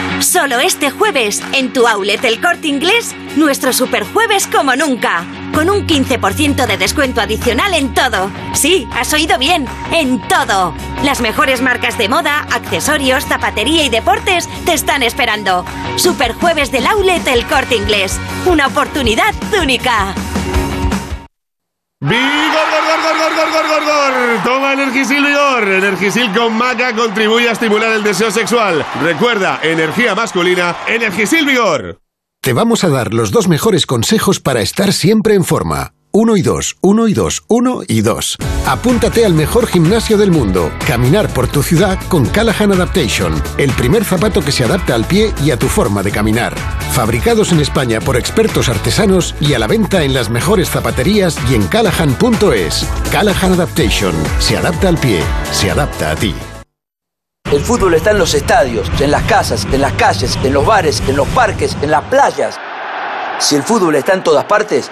Solo este jueves, en tu outlet El Corte Inglés, nuestro super jueves como nunca. Con un 15% de descuento adicional en todo. Sí, has oído bien, en todo. Las mejores marcas de moda, accesorios, zapatería y deportes te están esperando. Super jueves del outlet El Corte Inglés. Una oportunidad única. ¡Vigor, gor, gor, gor, gor, gor, gor! Toma Energisil Vigor. Energisil con maca contribuye a estimular el deseo sexual. Recuerda, energía masculina, Energisil Vigor. Te vamos a dar los dos mejores consejos para estar siempre en forma. Uno y dos, uno y dos, uno y dos. Apúntate al mejor gimnasio del mundo. Caminar por tu ciudad con Callahan Adaptation. El primer zapato que se adapta al pie y a tu forma de caminar. Fabricados en España por expertos artesanos y a la venta en las mejores zapaterías y en callahan.es. Callahan Adaptation. Se adapta al pie. Se adapta a ti. El fútbol está en los estadios, en las casas, en las calles, en los bares, en los parques, en las playas. Si el fútbol está en todas partes,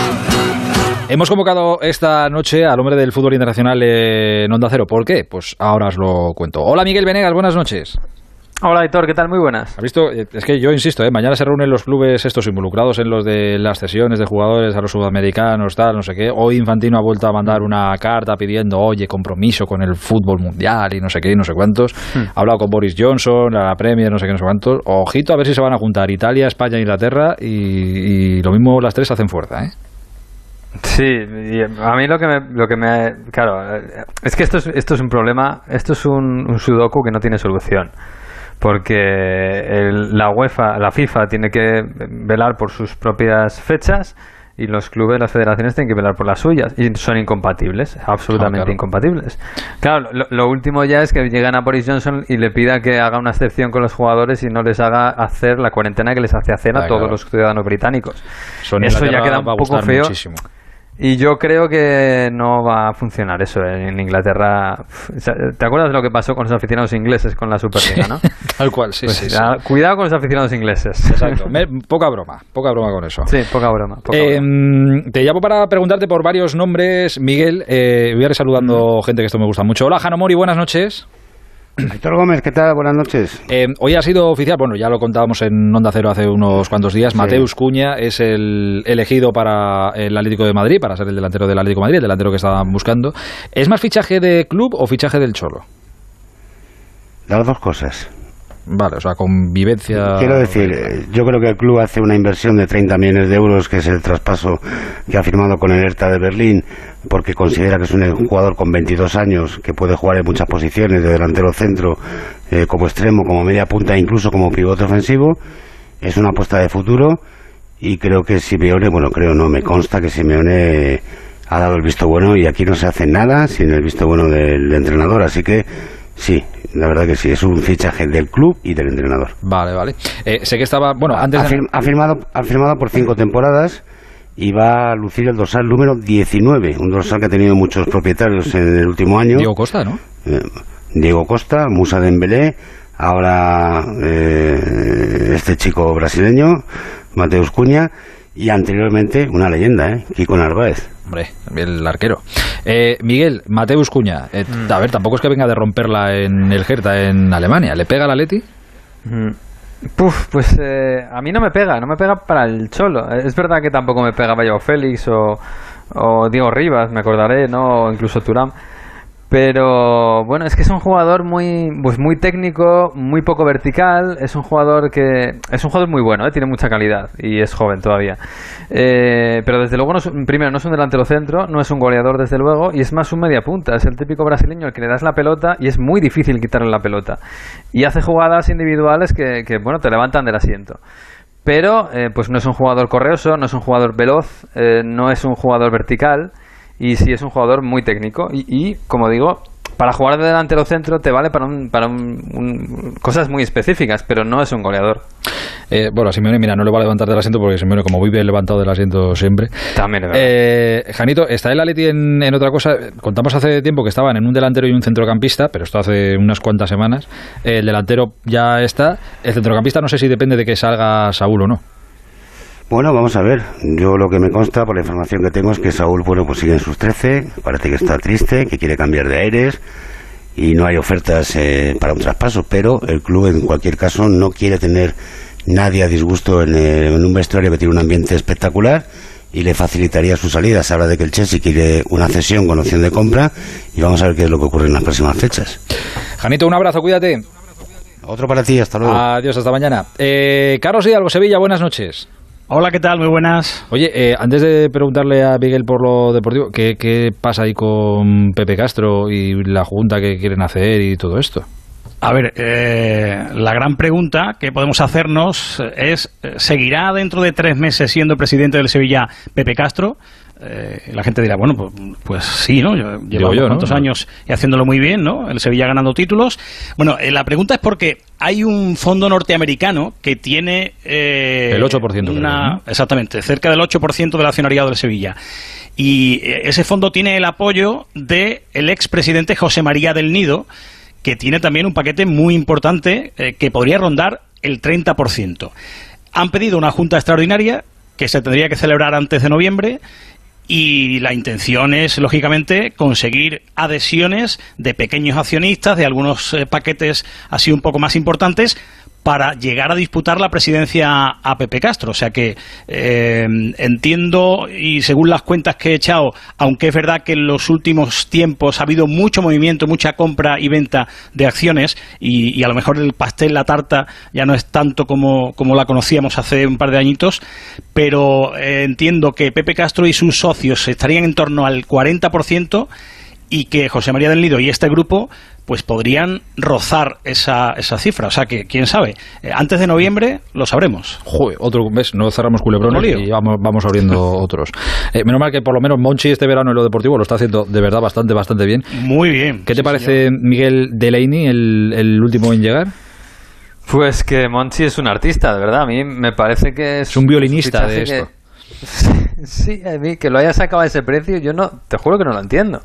Hemos convocado esta noche al hombre del fútbol internacional en Onda Cero. ¿Por qué? Pues ahora os lo cuento. Hola Miguel Venegas, buenas noches. Hola, Héctor, ¿qué tal? Muy buenas. ¿Has visto? Es que yo insisto, ¿eh? mañana se reúnen los clubes estos involucrados en los de las cesiones de jugadores a los sudamericanos, tal, no sé qué. Hoy Infantino ha vuelto a mandar una carta pidiendo, oye, compromiso con el fútbol mundial y no sé qué y no sé cuántos. Hmm. Ha hablado con Boris Johnson, a la Premier, no sé qué, no sé cuántos. Ojito a ver si se van a juntar Italia, España e Inglaterra y, y lo mismo las tres hacen fuerza, ¿eh? Sí, y a mí lo que me, lo que me claro, eh, es que esto es, esto es un problema, esto es un, un sudoku que no tiene solución. Porque el- la UEFA, la FIFA tiene que velar por sus propias fechas y los clubes, las federaciones tienen que velar por las suyas y son incompatibles, absolutamente Ah, claro. incompatibles. Claro, lo, lo último ya es que llegan a Boris Johnson y le pida que haga una excepción con los jugadores y no les haga hacer la cuarentena que les hace hacer a todos claro. los ciudadanos británicos. Eso en Eso ya queda un poco feo. muchísimo. Y yo creo que no va a funcionar eso en Inglaterra. ¿Te acuerdas de lo que pasó con los aficionados ingleses con la Superliga, no? Tal cual, sí, Pues sí, ya, sí. Cuidado con los aficionados ingleses. Exacto. Me- poca broma, poca broma con eso. Sí, poca broma. poca Eh, broma. te llamo para preguntarte por varios nombres, Miguel. Eh, voy a ir saludando gente que esto me gusta mucho. Hola, Jano Mori, buenas noches. Aitor Gómez, ¿qué tal? Buenas noches. Eh, hoy ha sido oficial, bueno, ya lo contábamos en Onda Cero hace unos cuantos días. Sí. Mateus Cuña es el elegido para el Atlético de Madrid, para ser el delantero del Atlético de Madrid, el delantero que estaban buscando. ¿Es más fichaje de club o fichaje del Cholo? Las dos cosas. Vale, o sea, convivencia. Quiero decir, yo creo que el club hace una inversión de 30 millones de euros, que es el traspaso que ha firmado con el Hertha de Berlín, porque considera que es un jugador con 22 años, que puede jugar en muchas posiciones, de delantero centro, eh, como extremo, como media punta, incluso como pivote ofensivo. Es una apuesta de futuro y creo que Simeone, bueno, creo no, me consta que Simeone ha dado el visto bueno y aquí no se hace nada sin el visto bueno del entrenador, así que sí, la verdad que sí, es un fichaje del club y del entrenador. Vale, vale. Eh, sé que estaba. Bueno, antes. Ha, de- fir- ha firmado, ha firmado por cinco temporadas y va a lucir el dorsal número 19, un dorsal que ha tenido muchos propietarios en el último año. Diego Costa, ¿no? Eh, Diego Costa, Musa Dembélé, ahora eh, este chico brasileño, Mateus Cuña, y anteriormente una leyenda, ¿eh? Kiko Narváez. Hombre, el arquero. Eh, Miguel, Mateus Cuña. eh, Mm. A ver, tampoco es que venga de romperla en el Hertha en Alemania. ¿Le pega la Leti? Mm. Puf, pues eh, a mí no me pega, no me pega para el Cholo. Eh, Es verdad que tampoco me pega Vallao Félix o, o Diego Rivas, me acordaré, ¿no? O incluso Turán. Pero bueno, es que es un jugador muy, pues muy técnico, muy poco vertical. Es un jugador que es un jugador muy bueno, ¿eh? tiene mucha calidad y es joven todavía. Eh, pero desde luego, no es primero, no es un delantero centro, no es un goleador desde luego y es más un media punta. Es el típico brasileño al que le das la pelota y es muy difícil quitarle la pelota. Y hace jugadas individuales que, que, bueno, te levantan del asiento. Pero eh, pues no es un jugador correoso, no es un jugador veloz, eh, no es un jugador vertical y sí es un jugador muy técnico y, y, como digo, para jugar de delantero centro te vale para, un, para un- un- cosas muy específicas, pero no es un goleador. Eh, bueno, a Simeone, mira, no le va a levantar del asiento porque Simeone, como vive levantado del asiento siempre. También verdad. Eh, Janito, está el Atleti en, en otra cosa. Contamos hace tiempo que estaban en un delantero y un centrocampista, pero esto hace unas cuantas semanas. El delantero ya está. El centrocampista no sé si depende de que salga Saúl o no. Bueno, vamos a ver. Yo lo que me consta por la información que tengo es que Saúl, bueno, pues sigue en sus 13, parece que está triste, que quiere cambiar de aires y no hay ofertas eh, para un traspaso, pero el club en cualquier caso no quiere tener nadie a disgusto en, eh, en un vestuario que tiene un ambiente espectacular y le facilitaría su salida. Se habla de que el Chelsea quiere una cesión con opción de compra y vamos a ver qué es lo que ocurre en las próximas fechas. Janito, un abrazo, cuídate. Otro para ti, hasta luego. Adiós, hasta mañana. Eh, Carlos Hidalgo, Sevilla, buenas noches. Hola, ¿qué tal? Muy buenas. Oye, eh, antes de preguntarle a Miguel por lo deportivo, ¿qué, ¿qué pasa ahí con Pepe Castro y la junta que quieren hacer y todo esto? A ver, eh, la gran pregunta que podemos hacernos es, ¿seguirá dentro de tres meses siendo presidente del Sevilla Pepe Castro? Eh, la gente dirá, bueno, pues, pues sí, ¿no? Digo unos yo, ¿no? cuantos años y haciéndolo muy bien, ¿no? El Sevilla ganando títulos. Bueno, eh, la pregunta es porque hay un fondo norteamericano que tiene... eh, El 8% creo, una- ¿no? Exactamente, cerca del 8% del accionariado del Sevilla. Y eh, ese fondo tiene el apoyo del el expresidente José María del Nido, que tiene también un paquete muy importante que podría rondar el 30%. han pedido una junta extraordinaria que se tendría que celebrar antes de noviembre y la intención es, lógicamente, conseguir adhesiones de pequeños accionistas, de algunos eh, paquetes así un poco más importantes, para llegar a disputar la presidencia a Pepe Castro. O sea que eh, entiendo, y según las cuentas que he echado, aunque es verdad que en los últimos tiempos ha habido mucho movimiento, mucha compra y venta de acciones, y, a lo mejor el pastel, la tarta, ya no es tanto como, como la conocíamos hace un par de añitos, pero eh, entiendo que Pepe Castro y sus socios estarían en torno al 40% y que José María del Nido y este grupo pues podrían rozar esa, esa cifra. O sea que, quién sabe, eh, antes de noviembre lo sabremos. Joder, otro mes, no cerramos culebrones y vamos, vamos abriendo otros. Eh, menos mal que por lo menos Monchi este verano en lo deportivo lo está haciendo de verdad bastante, bastante bien. Muy bien. ¿Qué te parece Miguel Delaney, el, el último en llegar? Pues que Monchi es un artista, de verdad. A mí me parece que es, un violinista de esto. Sí, a mí que lo haya sacado a ese precio, yo no, te juro que no lo entiendo.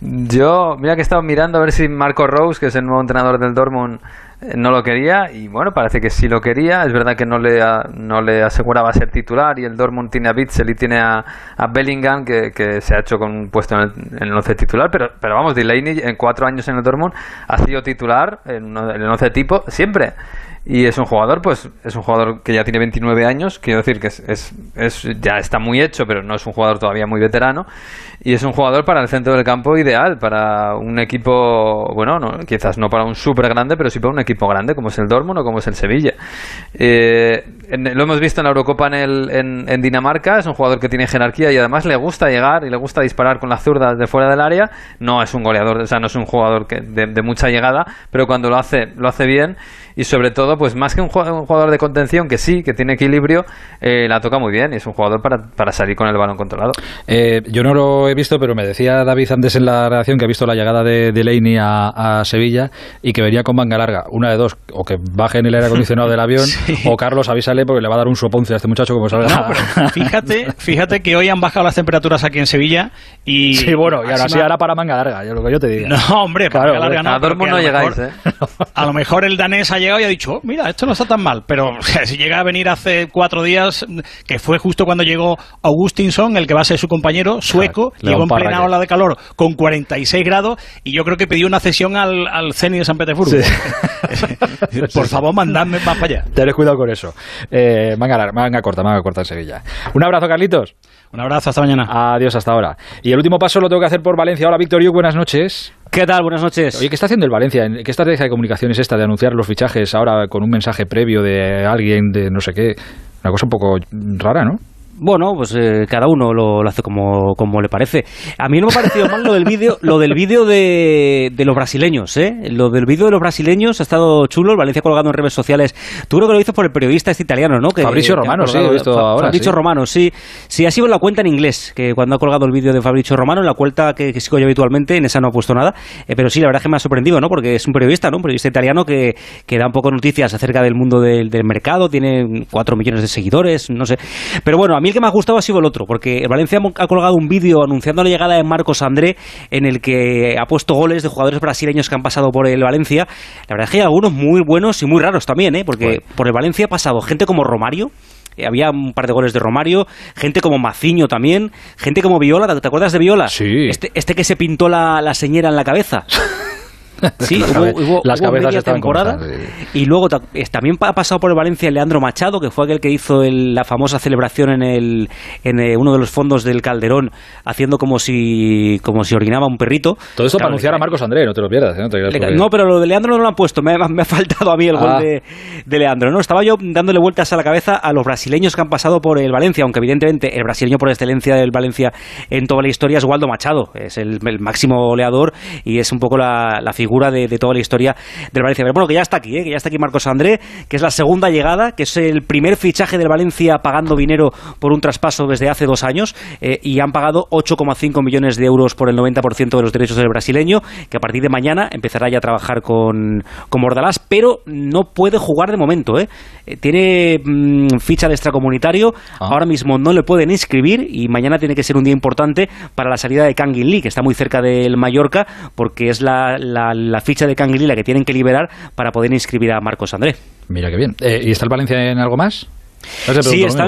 Yo, mira que he estado mirando a ver si Marco Rose, que es el nuevo entrenador del Dortmund, eh, no lo quería y bueno, parece que sí lo quería. Es verdad que no le, no le aseguraba ser titular y el Dortmund tiene a Bitzel y tiene a, Bellingham que, que, se ha hecho con un puesto en el, en 11 titular, pero, pero vamos, Delaney en cuatro años en el Dortmund ha sido titular en, en el 11 tipo siempre. Y es un jugador, pues, es un jugador que ya tiene 29 años, quiero decir que es, es, es, ya está muy hecho, pero no es un jugador todavía muy veterano. Y es un jugador para el centro del campo ideal, para un equipo, bueno, no, quizás no para un súper grande, pero sí para un equipo grande, como es el Dortmund o como es el Sevilla. Eh, lo hemos visto en la Eurocopa en, el, en, Dinamarca, es un jugador que tiene jerarquía y además le gusta llegar y le gusta disparar con las zurdas de fuera del área. No es un goleador, o sea, no es un jugador que, de, de mucha llegada, pero cuando lo hace, lo hace bien y sobre todo, pues más que un jugador, de contención que sí, que tiene equilibrio, eh, la toca muy bien y es un jugador para, para salir con el balón controlado. Eh, yo no lo he visto, pero me decía David antes en la redacción que ha visto la llegada de, de a, Sevilla y que venía con manga larga. Una de dos, o que baje en el aire acondicionado del avión, o Carlos avísale porque le va a dar un soponce a este muchacho como salga. No, pero fíjate, fíjate que hoy han bajado las temperaturas aquí en Sevilla y... Sí, bueno, y ahora sí, ahora para manga larga, yo lo que yo te digo. No, hombre, para manga larga no. A Dortmund no llegáis, ¿eh? A lo mejor el danés ha llegado y ha dicho, oh, mira, esto no está tan mal. Pero si llega a venir hace cuatro días, que fue justo cuando llegó Augustinson, el que va a ser su compañero, sueco, llegó en plena ola de calor con 46 grados y yo creo que pidió una cesión al, al CENI de San Petersburgo. Por favor, mandadme más para allá. Tened cuidado con eso. Eh, manga, manga corta, manga corta en Sevilla. Un abrazo, Carlitos. Un abrazo, hasta mañana. Adiós, hasta ahora. Y el último paso lo tengo que hacer por Valencia. Hola, Victorio, buenas noches. ¿Qué tal? Buenas noches. Oye, ¿qué está haciendo el Valencia? ¿Qué estrategia de comunicación es esta de anunciar los fichajes ahora con un mensaje previo de alguien, de no sé qué? Una cosa un poco rara, ¿no? Bueno, pues eh, cada uno lo, hace como, como, le parece. A mí no me ha parecido mal lo del vídeo, lo del vídeo de, de, los brasileños, ¿eh? Lo del vídeo de los brasileños ha estado chulo, el Valencia ha colgado en redes sociales. Tú creo que lo hizo por el periodista este italiano, ¿no? Que, Fabricio Romano, sí, he visto ahora. Fabricio Romano, sí. Sí, ha sido en la cuenta en inglés, que cuando ha colgado el vídeo de Fabricio Romano, en la cuenta que, sigo yo habitualmente, en esa no ha puesto nada. Eh, pero sí, la verdad es que me ha sorprendido, ¿no? Porque es un periodista, ¿no? Un periodista italiano que, que da un poco noticias acerca del mundo del, del mercado, tiene cuatro millones de seguidores, no sé. Pero bueno, a mí el que me ha gustado ha sido otro, porque Valencia ha colgado un vídeo anunciando la llegada de Marcos André, en el que ha puesto goles de jugadores brasileños que han pasado por el Valencia. La verdad es que hay algunos muy buenos y muy raros también, ¿eh? porque por el Valencia ha pasado gente como Romario, eh, había un par de goles de Romario, gente como Maciño también, gente como Viola, ¿te acuerdas de Viola? Sí. Este, este que se pintó la, la señera en la cabeza. Sí, hubo, las cabezas media temporada. Y luego también ha pasado por el Valencia Leandro Machado, que fue aquel que hizo la famosa celebración en, el, en eh, uno de los fondos del Calderón, haciendo como si como si orinaba un perrito. Todo esto para anunciar a Marcos André, no te lo pierdas. ¿eh? ¿no? pero lo de Leandro no lo han puesto. Me, ha faltado a mí el gol ah. de, de, Leandro. No, estaba yo dándole vueltas a la cabeza a los brasileños que han pasado por el Valencia, aunque evidentemente el brasileño por excelencia del Valencia en toda la historia es Waldo Machado. Es el, máximo goleador y es un poco la, la figura figura de, toda la historia del Valencia. Pero bueno, que ya está aquí, ¿eh? que ya está aquí Marcos André, que es la segunda llegada, que es el primer fichaje del Valencia pagando dinero por un traspaso desde hace dos años eh, y han pagado 8,5 millones de euros por el 90% de los derechos del brasileño, que a partir de mañana empezará ya a trabajar con, con Bordalás, pero no puede jugar de momento. ¿eh? eh tiene mm, ficha de extracomunitario, ah. ahora mismo no le pueden inscribir y mañana tiene que ser un día importante para la salida de Kangin Lee, que está muy cerca del Mallorca, porque es la la ficha de Canguilila que tienen que liberar para poder inscribir a Marcos André. Mira qué bien. Eh, ¿Y está el Valencia en algo más? Sí, está,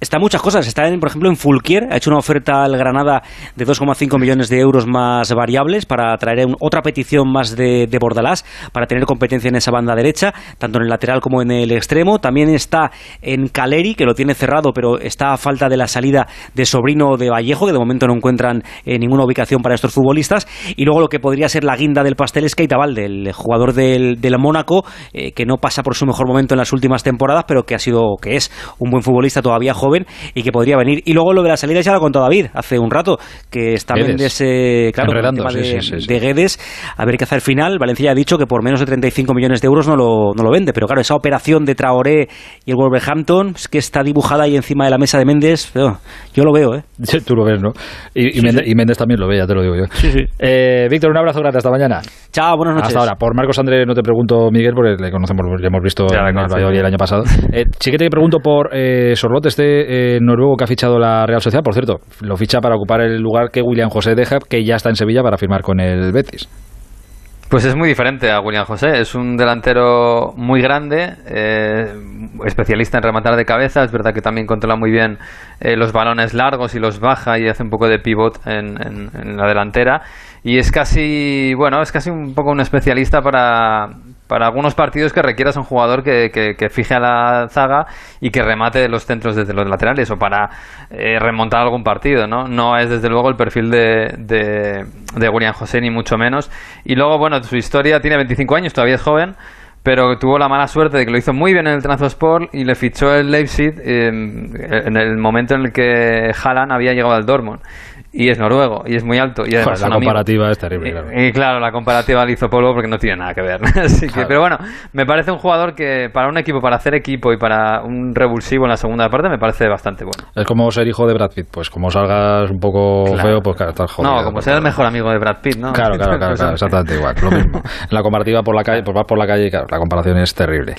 está, muchas cosas. Está, en, por ejemplo, en Fulquier. Ha hecho una oferta al Granada de 2,5 millones de euros más variables para traer otra petición más de, de, Bordalás para tener competencia en esa banda derecha, tanto en el lateral como en el extremo. También está en Caleri, que lo tiene cerrado, pero está a falta de la salida de sobrino de Vallejo, que de momento no encuentran eh, ninguna ubicación para estos futbolistas. Y luego lo que podría ser la guinda del pastel es Keita Valde, el jugador del, del Mónaco, eh, que no pasa por su mejor momento en las últimas temporadas, pero que ha sido que es un buen futbolista todavía joven y que podría venir. Y luego lo de la salida ya lo contó David hace un rato, que está Mendes, eh, claro, el tema de, Guedes, a ver qué hace al final. Valencia ya ha dicho que por menos de 35 millones de euros no lo, no lo vende, pero claro, esa operación de Traoré y el Wolverhampton, es que está dibujada ahí encima de la mesa de Méndez, yo lo veo, ¿eh? Tú lo ves, ¿no? Y, Méndez, también lo ve, ya te lo digo yo. Eh, Víctor, un abrazo grande, hasta mañana. Chao, buenas noches. Hasta ahora. Por Marcos Andrés no te pregunto, Miguel, porque le conocemos, ya hemos visto en el el año pasado. Eh, sí que te pregunto por eh, Sorlote, este eh, noruego que ha fichado la Real Sociedad. Por cierto, lo ficha para ocupar el lugar que William José deja, que ya está en Sevilla para firmar con el Betis. Pues es muy diferente a William José. Es un delantero muy grande, eh, especialista en rematar de cabeza. Es verdad que también controla muy bien los balones largos y los baja y hace un poco de pivot en, en la delantera. Y es casi, bueno, es casi un poco un especialista para, para algunos partidos que requieras un jugador que, que, fije a la zaga y que remate los centros desde los laterales o para eh, remontar algún partido, ¿no? No es desde luego el perfil de, de, de William José ni mucho menos. Y luego, bueno, su historia tiene 25 años, todavía es joven, pero tuvo la mala suerte de que lo hizo muy bien en el Transport y le fichó el Leipzig en el momento en el que Haaland había llegado al Dortmund y es noruego y es muy alto y además la comparativa es terrible claro. Y, claro la comparativa le hizo polvo porque no tiene nada que ver Así que, pero bueno me parece un jugador que para un equipo para hacer equipo y para un revulsivo en la segunda parte me parece bastante bueno. Es como ser hijo de Brad Pitt pues como salgas un poco feo pues claro estás jodido no como ser el mejor amigo de Brad Pitt no claro claro, claro, exactamente igual lo mismo. La comparativa por la calle pues vas por la calle y claro la comparación es terrible.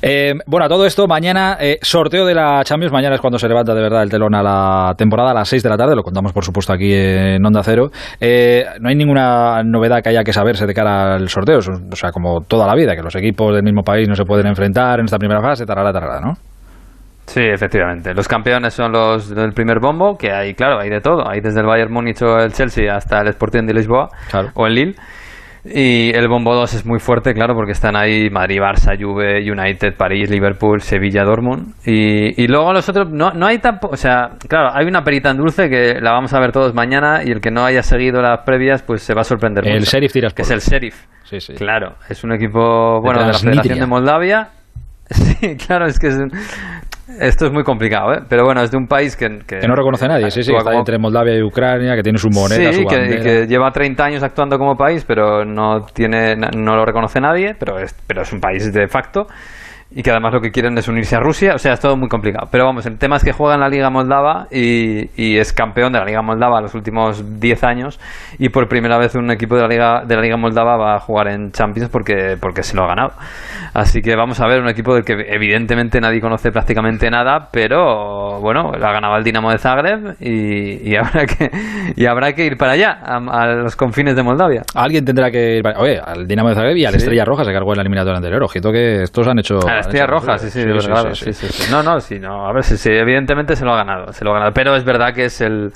Eh, bueno a todo esto mañana eh, sorteo de la Champions mañana es cuando se levanta de verdad el telón a la temporada a las 6 de la tarde lo contamos por supuesto aquí en Onda Cero. Eh, no hay ninguna novedad que haya que saberse de cara al sorteo, o sea, como toda la vida, que los equipos del mismo país no se pueden enfrentar en esta primera fase, tarara, tarara, ¿no? Sí, efectivamente. Los campeones son los del primer bombo, que hay, claro, hay de todo. Hay desde el Bayern Múnich o el Chelsea hasta el Sporting de Lisboa o el Lille. Y el bombo 2 es muy fuerte, claro, porque están ahí Madrid, Barça, Juve, United, París, Liverpool, Sevilla, Dortmund. Y, y luego los otros, no, no hay tampoco, o sea, claro, hay una perita en dulce que la vamos a ver todos mañana y el que no haya seguido las previas, pues se va a sorprender el Sheriff tiras Que es el Sheriff. Sí, sí. Claro, es un equipo, bueno, de, de la Federación de Moldavia. Sí, claro, es que es, esto es muy complicado, ¿eh? Pero bueno, es de un país que... Que, no reconoce a nadie, sí, sí, está entre Moldavia y Ucrania, que tiene su moneda, sí, que, que, lleva 30 años actuando como país, pero no, tiene, no lo reconoce nadie, pero es, pero es un país de facto y que además lo que quieren es unirse a Rusia, o sea, es todo muy complicado. Pero vamos, el tema es que juega en la Liga Moldava y, y es campeón de la Liga Moldava los últimos 10 años y por primera vez un equipo de la Liga, de la Liga Moldava va a jugar en Champions porque, porque se lo ha ganado. Así que vamos a ver un equipo del que evidentemente nadie conoce prácticamente nada, pero bueno, lo ha ganado el Dinamo de Zagreb y, y habrá, que, y habrá que ir para allá, a, los confines de Moldavia. Alguien tendrá que ir para, oye, al Dinamo de Zagreb y al Estrella Roja se cargó en la eliminatoria anterior. Ojito que estos han hecho... Estrella Roja, sí, sí, sí, sí, No, no, sí, no. A ver, sí, evidentemente se lo ha ganado, se lo ha ganado. Pero es verdad que es el...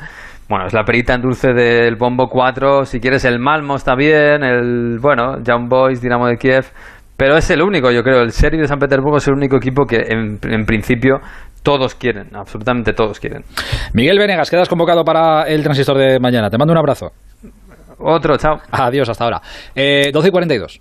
Bueno, es la perita en dulce del Bombo 4. Si quieres, el Malmo está bien. El, bueno, Young Boys, Dinamo de Kiev. Pero es el único, yo creo. El Serie de San Petersburgo es el único equipo que, en, en principio, todos quieren. Absolutamente todos quieren. Miguel Venegas, quedas convocado para el transistor de mañana. Te mando un abrazo. Otro, chao. Adiós, hasta ahora. Eh, 12 y 42.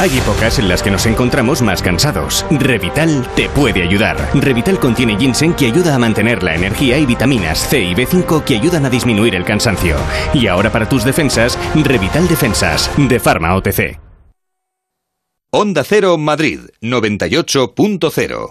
Hay épocas en las que nos encontramos más cansados. Revital te puede ayudar. Revital contiene ginseng que ayuda a mantener la energía y vitaminas C y B5 que ayudan a disminuir el cansancio. Y ahora para tus defensas, Revital Defensas, de Pharma OTC. Onda Cero Madrid, 98.0.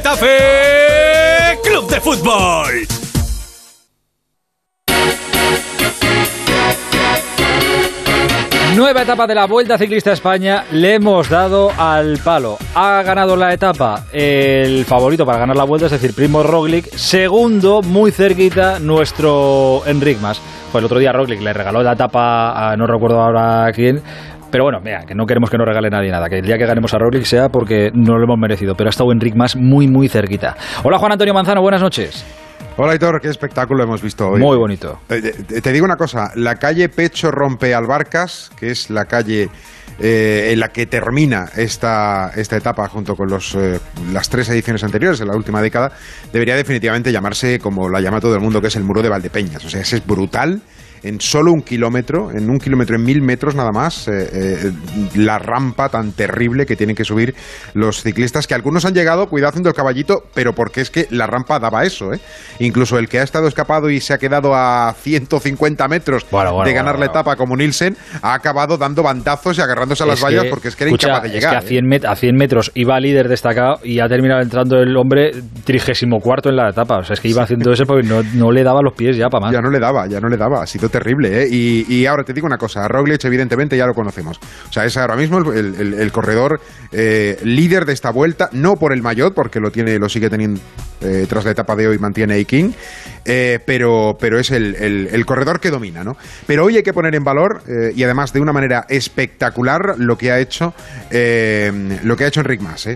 Club de Fútbol. Nueva etapa de la Vuelta Ciclista a España, le hemos dado al palo. Ha ganado la etapa el favorito para ganar la Vuelta, es decir, Primo Roglic. Segundo, muy cerquita, nuestro Enric Mas. Pues el otro día Roglic le regaló la etapa a no recuerdo ahora quién, pero bueno, mira, que no queremos que nos regale nadie nada, que el día que ganemos a Roglic sea porque no lo hemos merecido, pero ha estado Enric Mas muy, muy cerquita. Hola Juan Antonio Manzano, buenas noches. Hola Hitor, qué espectáculo hemos visto hoy. Muy bonito. Eh, eh, te digo una cosa, la calle Pecho Rompe Albarcas, que es la calle eh, en la que termina esta, esta etapa junto con los, las tres ediciones anteriores en la última década, debería definitivamente llamarse como la llama todo el mundo, que es el muro de Valdepeñas. O sea, ese es brutal en solo un kilómetro, en un kilómetro, en mil metros nada más, eh, eh, la rampa tan terrible que tienen que subir los ciclistas, que algunos han llegado, cuidado haciendo el caballito, pero porque es que la rampa daba eso, ¿eh? Incluso el que ha estado escapado y se ha quedado a 150 metros de ganar la etapa como Nielsen, ha acabado dando bandazos y agarrándose a las vallas porque es que era incapaz de llegar. Es que a 100, ¿eh? a 100 metros iba líder destacado y ha terminado entrando el hombre trigésimo cuarto en la etapa. O sea, es que iba haciendo eso porque no, no le daba los pies ya para más. Ya no le daba, ya no le daba. Ha sido terrible, ¿eh? Y, ahora te digo una cosa, Roglic evidentemente ya lo conocemos. O sea, es ahora mismo el, corredor eh, líder de esta vuelta, no por el maillot, porque lo tiene, lo sigue teniendo eh, tras la etapa de hoy mantiene a King, eh, pero, pero es el, corredor que domina, ¿no? Pero hoy hay que poner en valor, y además de una manera espectacular, lo que ha hecho, lo que ha hecho Enric Mas,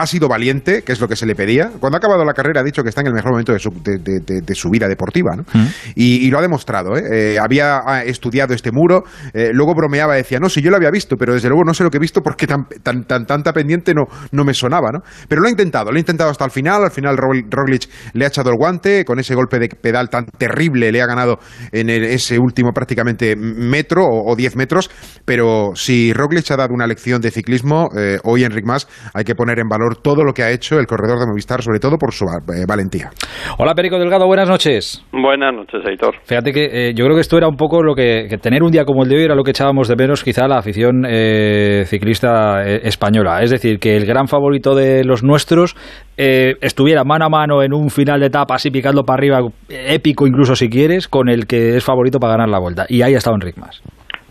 ha sido valiente, que es lo que se le pedía. Cuando ha acabado la carrera ha dicho que está en el mejor momento de su, de, su vida deportiva, ¿no? Mm. y, lo ha demostrado. ¿eh? Eh, había estudiado este muro, eh, luego bromeaba, decía, no, si yo lo había visto, pero desde luego no sé lo que he visto porque tan, tan, tan tanta pendiente no, no me sonaba. ¿no? Pero lo ha intentado, lo ha intentado hasta el final. Al final Roglic le ha echado el guante, con ese golpe de pedal tan terrible le ha ganado en ese último prácticamente metro o, diez metros. Pero si Roglic ha dado una lección de ciclismo, hoy Enric Mas hay que poner en valor todo lo que ha hecho el corredor de Movistar, sobre todo por su eh, valentía. Hola Perico Delgado, buenas noches. Buenas noches, Aitor. Fíjate que eh, yo creo que esto era un poco lo que, tener un día como el de hoy era lo que echábamos de menos quizá la afición eh, ciclista española. Es decir, que el gran favorito de los nuestros estuviera mano a mano en un final de etapa así picando para arriba, épico incluso si quieres, con el que es favorito para ganar la vuelta. Y ahí ha estado Enric Mas.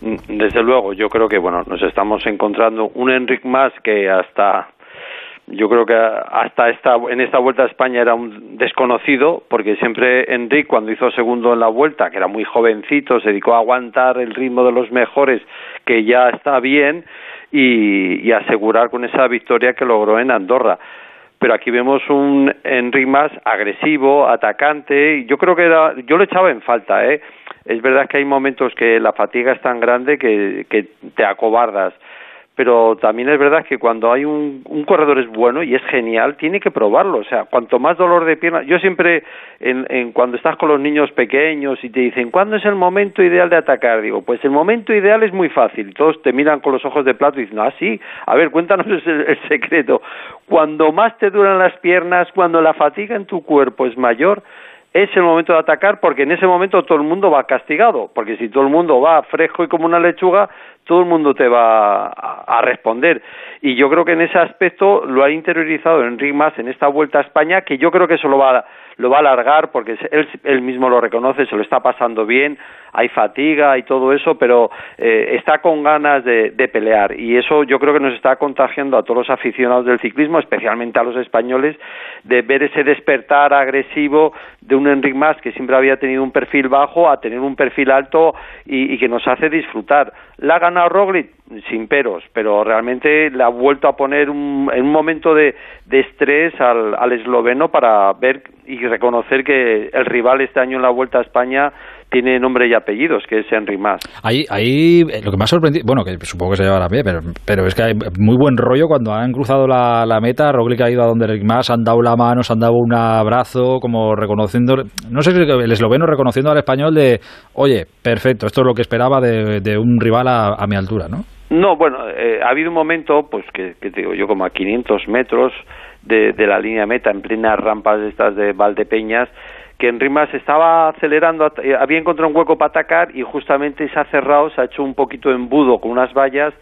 Mm, desde luego, yo creo que bueno, nos estamos encontrando un Enric Mas que hasta yo creo que hasta esta, en esta vuelta a España era un desconocido, porque siempre Enrique, cuando hizo segundo en la vuelta, que era muy jovencito, se dedicó a aguantar el ritmo de los mejores, que ya está bien, y, asegurar con esa victoria que logró en Andorra. Pero aquí vemos un Enrique más agresivo, atacante, yo creo que era, yo lo echaba en falta, ¿eh? Es verdad que hay momentos que la fatiga es tan grande que te acobardas pero también es verdad que cuando hay un, un, corredor es bueno y es genial, tiene que probarlo. O sea, cuanto más dolor de pierna. Yo siempre, en, en, cuando estás con los niños pequeños y te dicen, ¿cuándo es el momento ideal de atacar? Digo, pues el momento ideal es muy fácil. Todos te miran con los ojos de plato y dicen, ah, sí, a ver, cuéntanos el, el secreto. Cuando más te duran las piernas, cuando la fatiga en tu cuerpo es mayor, es el momento de atacar porque en ese momento todo el mundo va castigado, porque si todo el mundo va fresco y como una lechuga, todo el mundo te va a, responder. Y yo creo que en ese aspecto lo ha interiorizado Enrique Mas en esta vuelta a España, que yo creo que eso lo va, lo va a alargar porque él, él mismo lo reconoce, se lo está pasando bien, hay fatiga y todo eso, pero eh, está con ganas de, pelear y eso yo creo que nos está contagiando a todos los aficionados del ciclismo, especialmente a los españoles, de ver ese despertar agresivo de un Enric Mas que siempre había tenido un perfil bajo a tener un perfil alto y, que nos hace disfrutar. La ha ganado Roglic sin peros, pero realmente le ha vuelto a poner en un momento de, estrés al, al esloveno para ver y reconocer que el rival este año en la Vuelta a España tiene nombre y apellidos, que es Henry Mas. Ahí, ahí lo que me ha sorprendido, bueno, que supongo que se llevará bien, pero, pero es que hay muy buen rollo cuando han cruzado la, la meta, Roglic ha ido a donde Henry Mas, han dado la mano, se han dado un abrazo, como reconociendo, no sé si el esloveno reconociendo al español de, oye, perfecto, esto es lo que esperaba de, de un rival a, mi altura, ¿no? No, bueno, eh, ha habido un momento, pues que, que te digo yo, como a 500 metros de, de la línea meta, en plenas rampas estas de Valdepeñas, que en Rimas estaba acelerando, eh, había encontrado un hueco para atacar y justamente se ha cerrado, se ha hecho un poquito embudo con unas vallas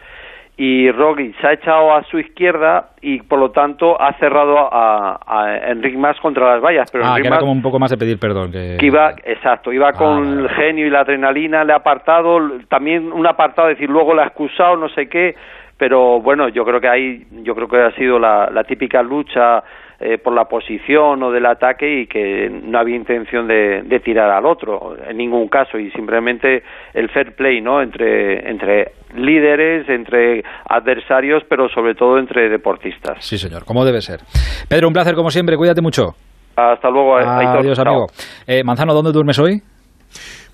y Roglic se ha echado a su izquierda y por lo tanto ha cerrado a, a Enric Mas contra las vallas. Pero ah, que era como un poco más de pedir perdón. Que, iba, exacto, iba ah, con el genio y la adrenalina, le ha apartado, también un apartado, decir, luego le ha excusado, no sé qué, pero bueno, yo creo que ahí, yo creo que ha sido la, la típica lucha eh, por la posición o del ataque y que no había intención de, tirar al otro en ningún caso. Y simplemente el fair play no entre entre líderes entre adversarios pero sobre todo entre deportistas. Sí señor como debe ser. Pedro un placer como siempre cuídate mucho. Hasta luego adiós amigo. Eh, Manzano dónde duermes hoy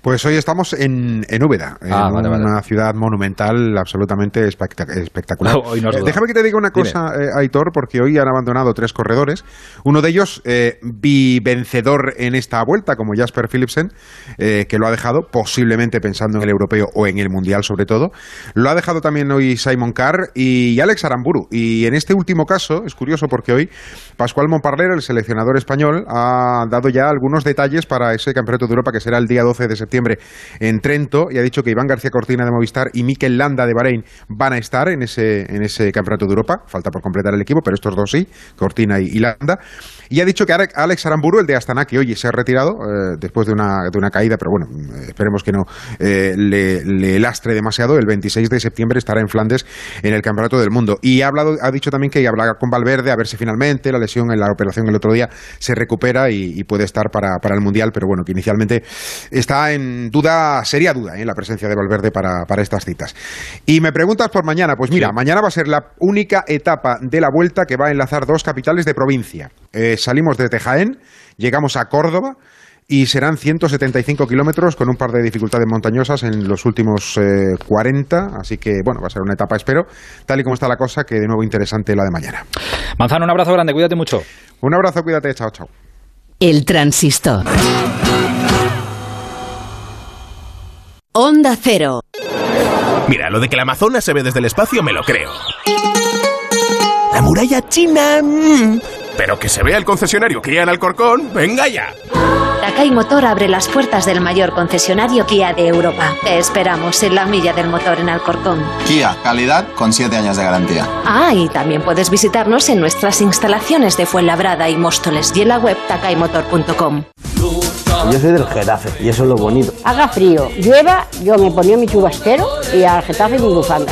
pues hoy estamos en, en Úbeda, ah, en una ciudad monumental absolutamente espectacular. Eh, déjame que te diga una cosa, eh, Aitor, porque hoy han abandonado tres corredores. Uno de ellos, eh, bivencedor en esta vuelta, como Jasper Philipsen, eh, que lo ha dejado, posiblemente pensando en el europeo o en el mundial sobre todo. Lo ha dejado también hoy Simon Carr y Alex Aramburu. Y en este último caso, es curioso porque hoy Pascual Monparler, el seleccionador español, ha dado ya algunos detalles para ese campeonato de Europa que será el día 12 de septiembre en Trento y ha dicho que Iván García Cortina de Movistar y Mikel Landa de Bahrein van a estar en ese, en ese campeonato de Europa. Falta por completar el equipo, pero estos dos sí, Cortina y, Landa. Y ha dicho que Alex Aramburu, el de Astana, que hoy se ha retirado eh, después de una, de una caída, pero bueno, esperemos que no eh, le, lastre demasiado. El 26 de septiembre estará en Flandes en el Campeonato del Mundo. Y ha, hablado, ha dicho también que hablará con Valverde a ver si finalmente la lesión en la operación el otro día se recupera y, puede estar para, para, el Mundial, pero bueno, que inicialmente está en duda, seria duda, ¿eh? la presencia de Valverde para, estas citas. Y me preguntas por mañana, pues mira, mañana va a ser la única etapa de la vuelta que va a enlazar dos capitales de provincia. Eh, salimos de Tejaén, llegamos a Córdoba y serán 175 kilómetros con un par de dificultades montañosas en los últimos 40, eh, así que bueno, va a ser una etapa, espero, tal y como está la cosa, que de nuevo interesante la de mañana. Manzano, un abrazo grande, cuídate mucho. Un abrazo, cuídate, chao, chao. El transistor. Onda Cero. Mira, lo de que la Amazonas se ve desde el espacio me lo creo. La muralla china... Mm. Pero que se vea el concesionario Kia en Alcorcón, venga ya. Takai Motor abre las puertas del mayor concesionario Kia de Europa. Te esperamos en la milla del motor en Alcorcón. Kia, calidad con 7 años de garantía. Ah, y también puedes visitarnos en nuestras instalaciones de Fuenlabrada y Móstoles y en la web takaimotor.com. Yo soy del Getafe y eso es lo bonito. Haga frío, llueva, yo me ponía mi chubastero y al Getafe mi bufanda.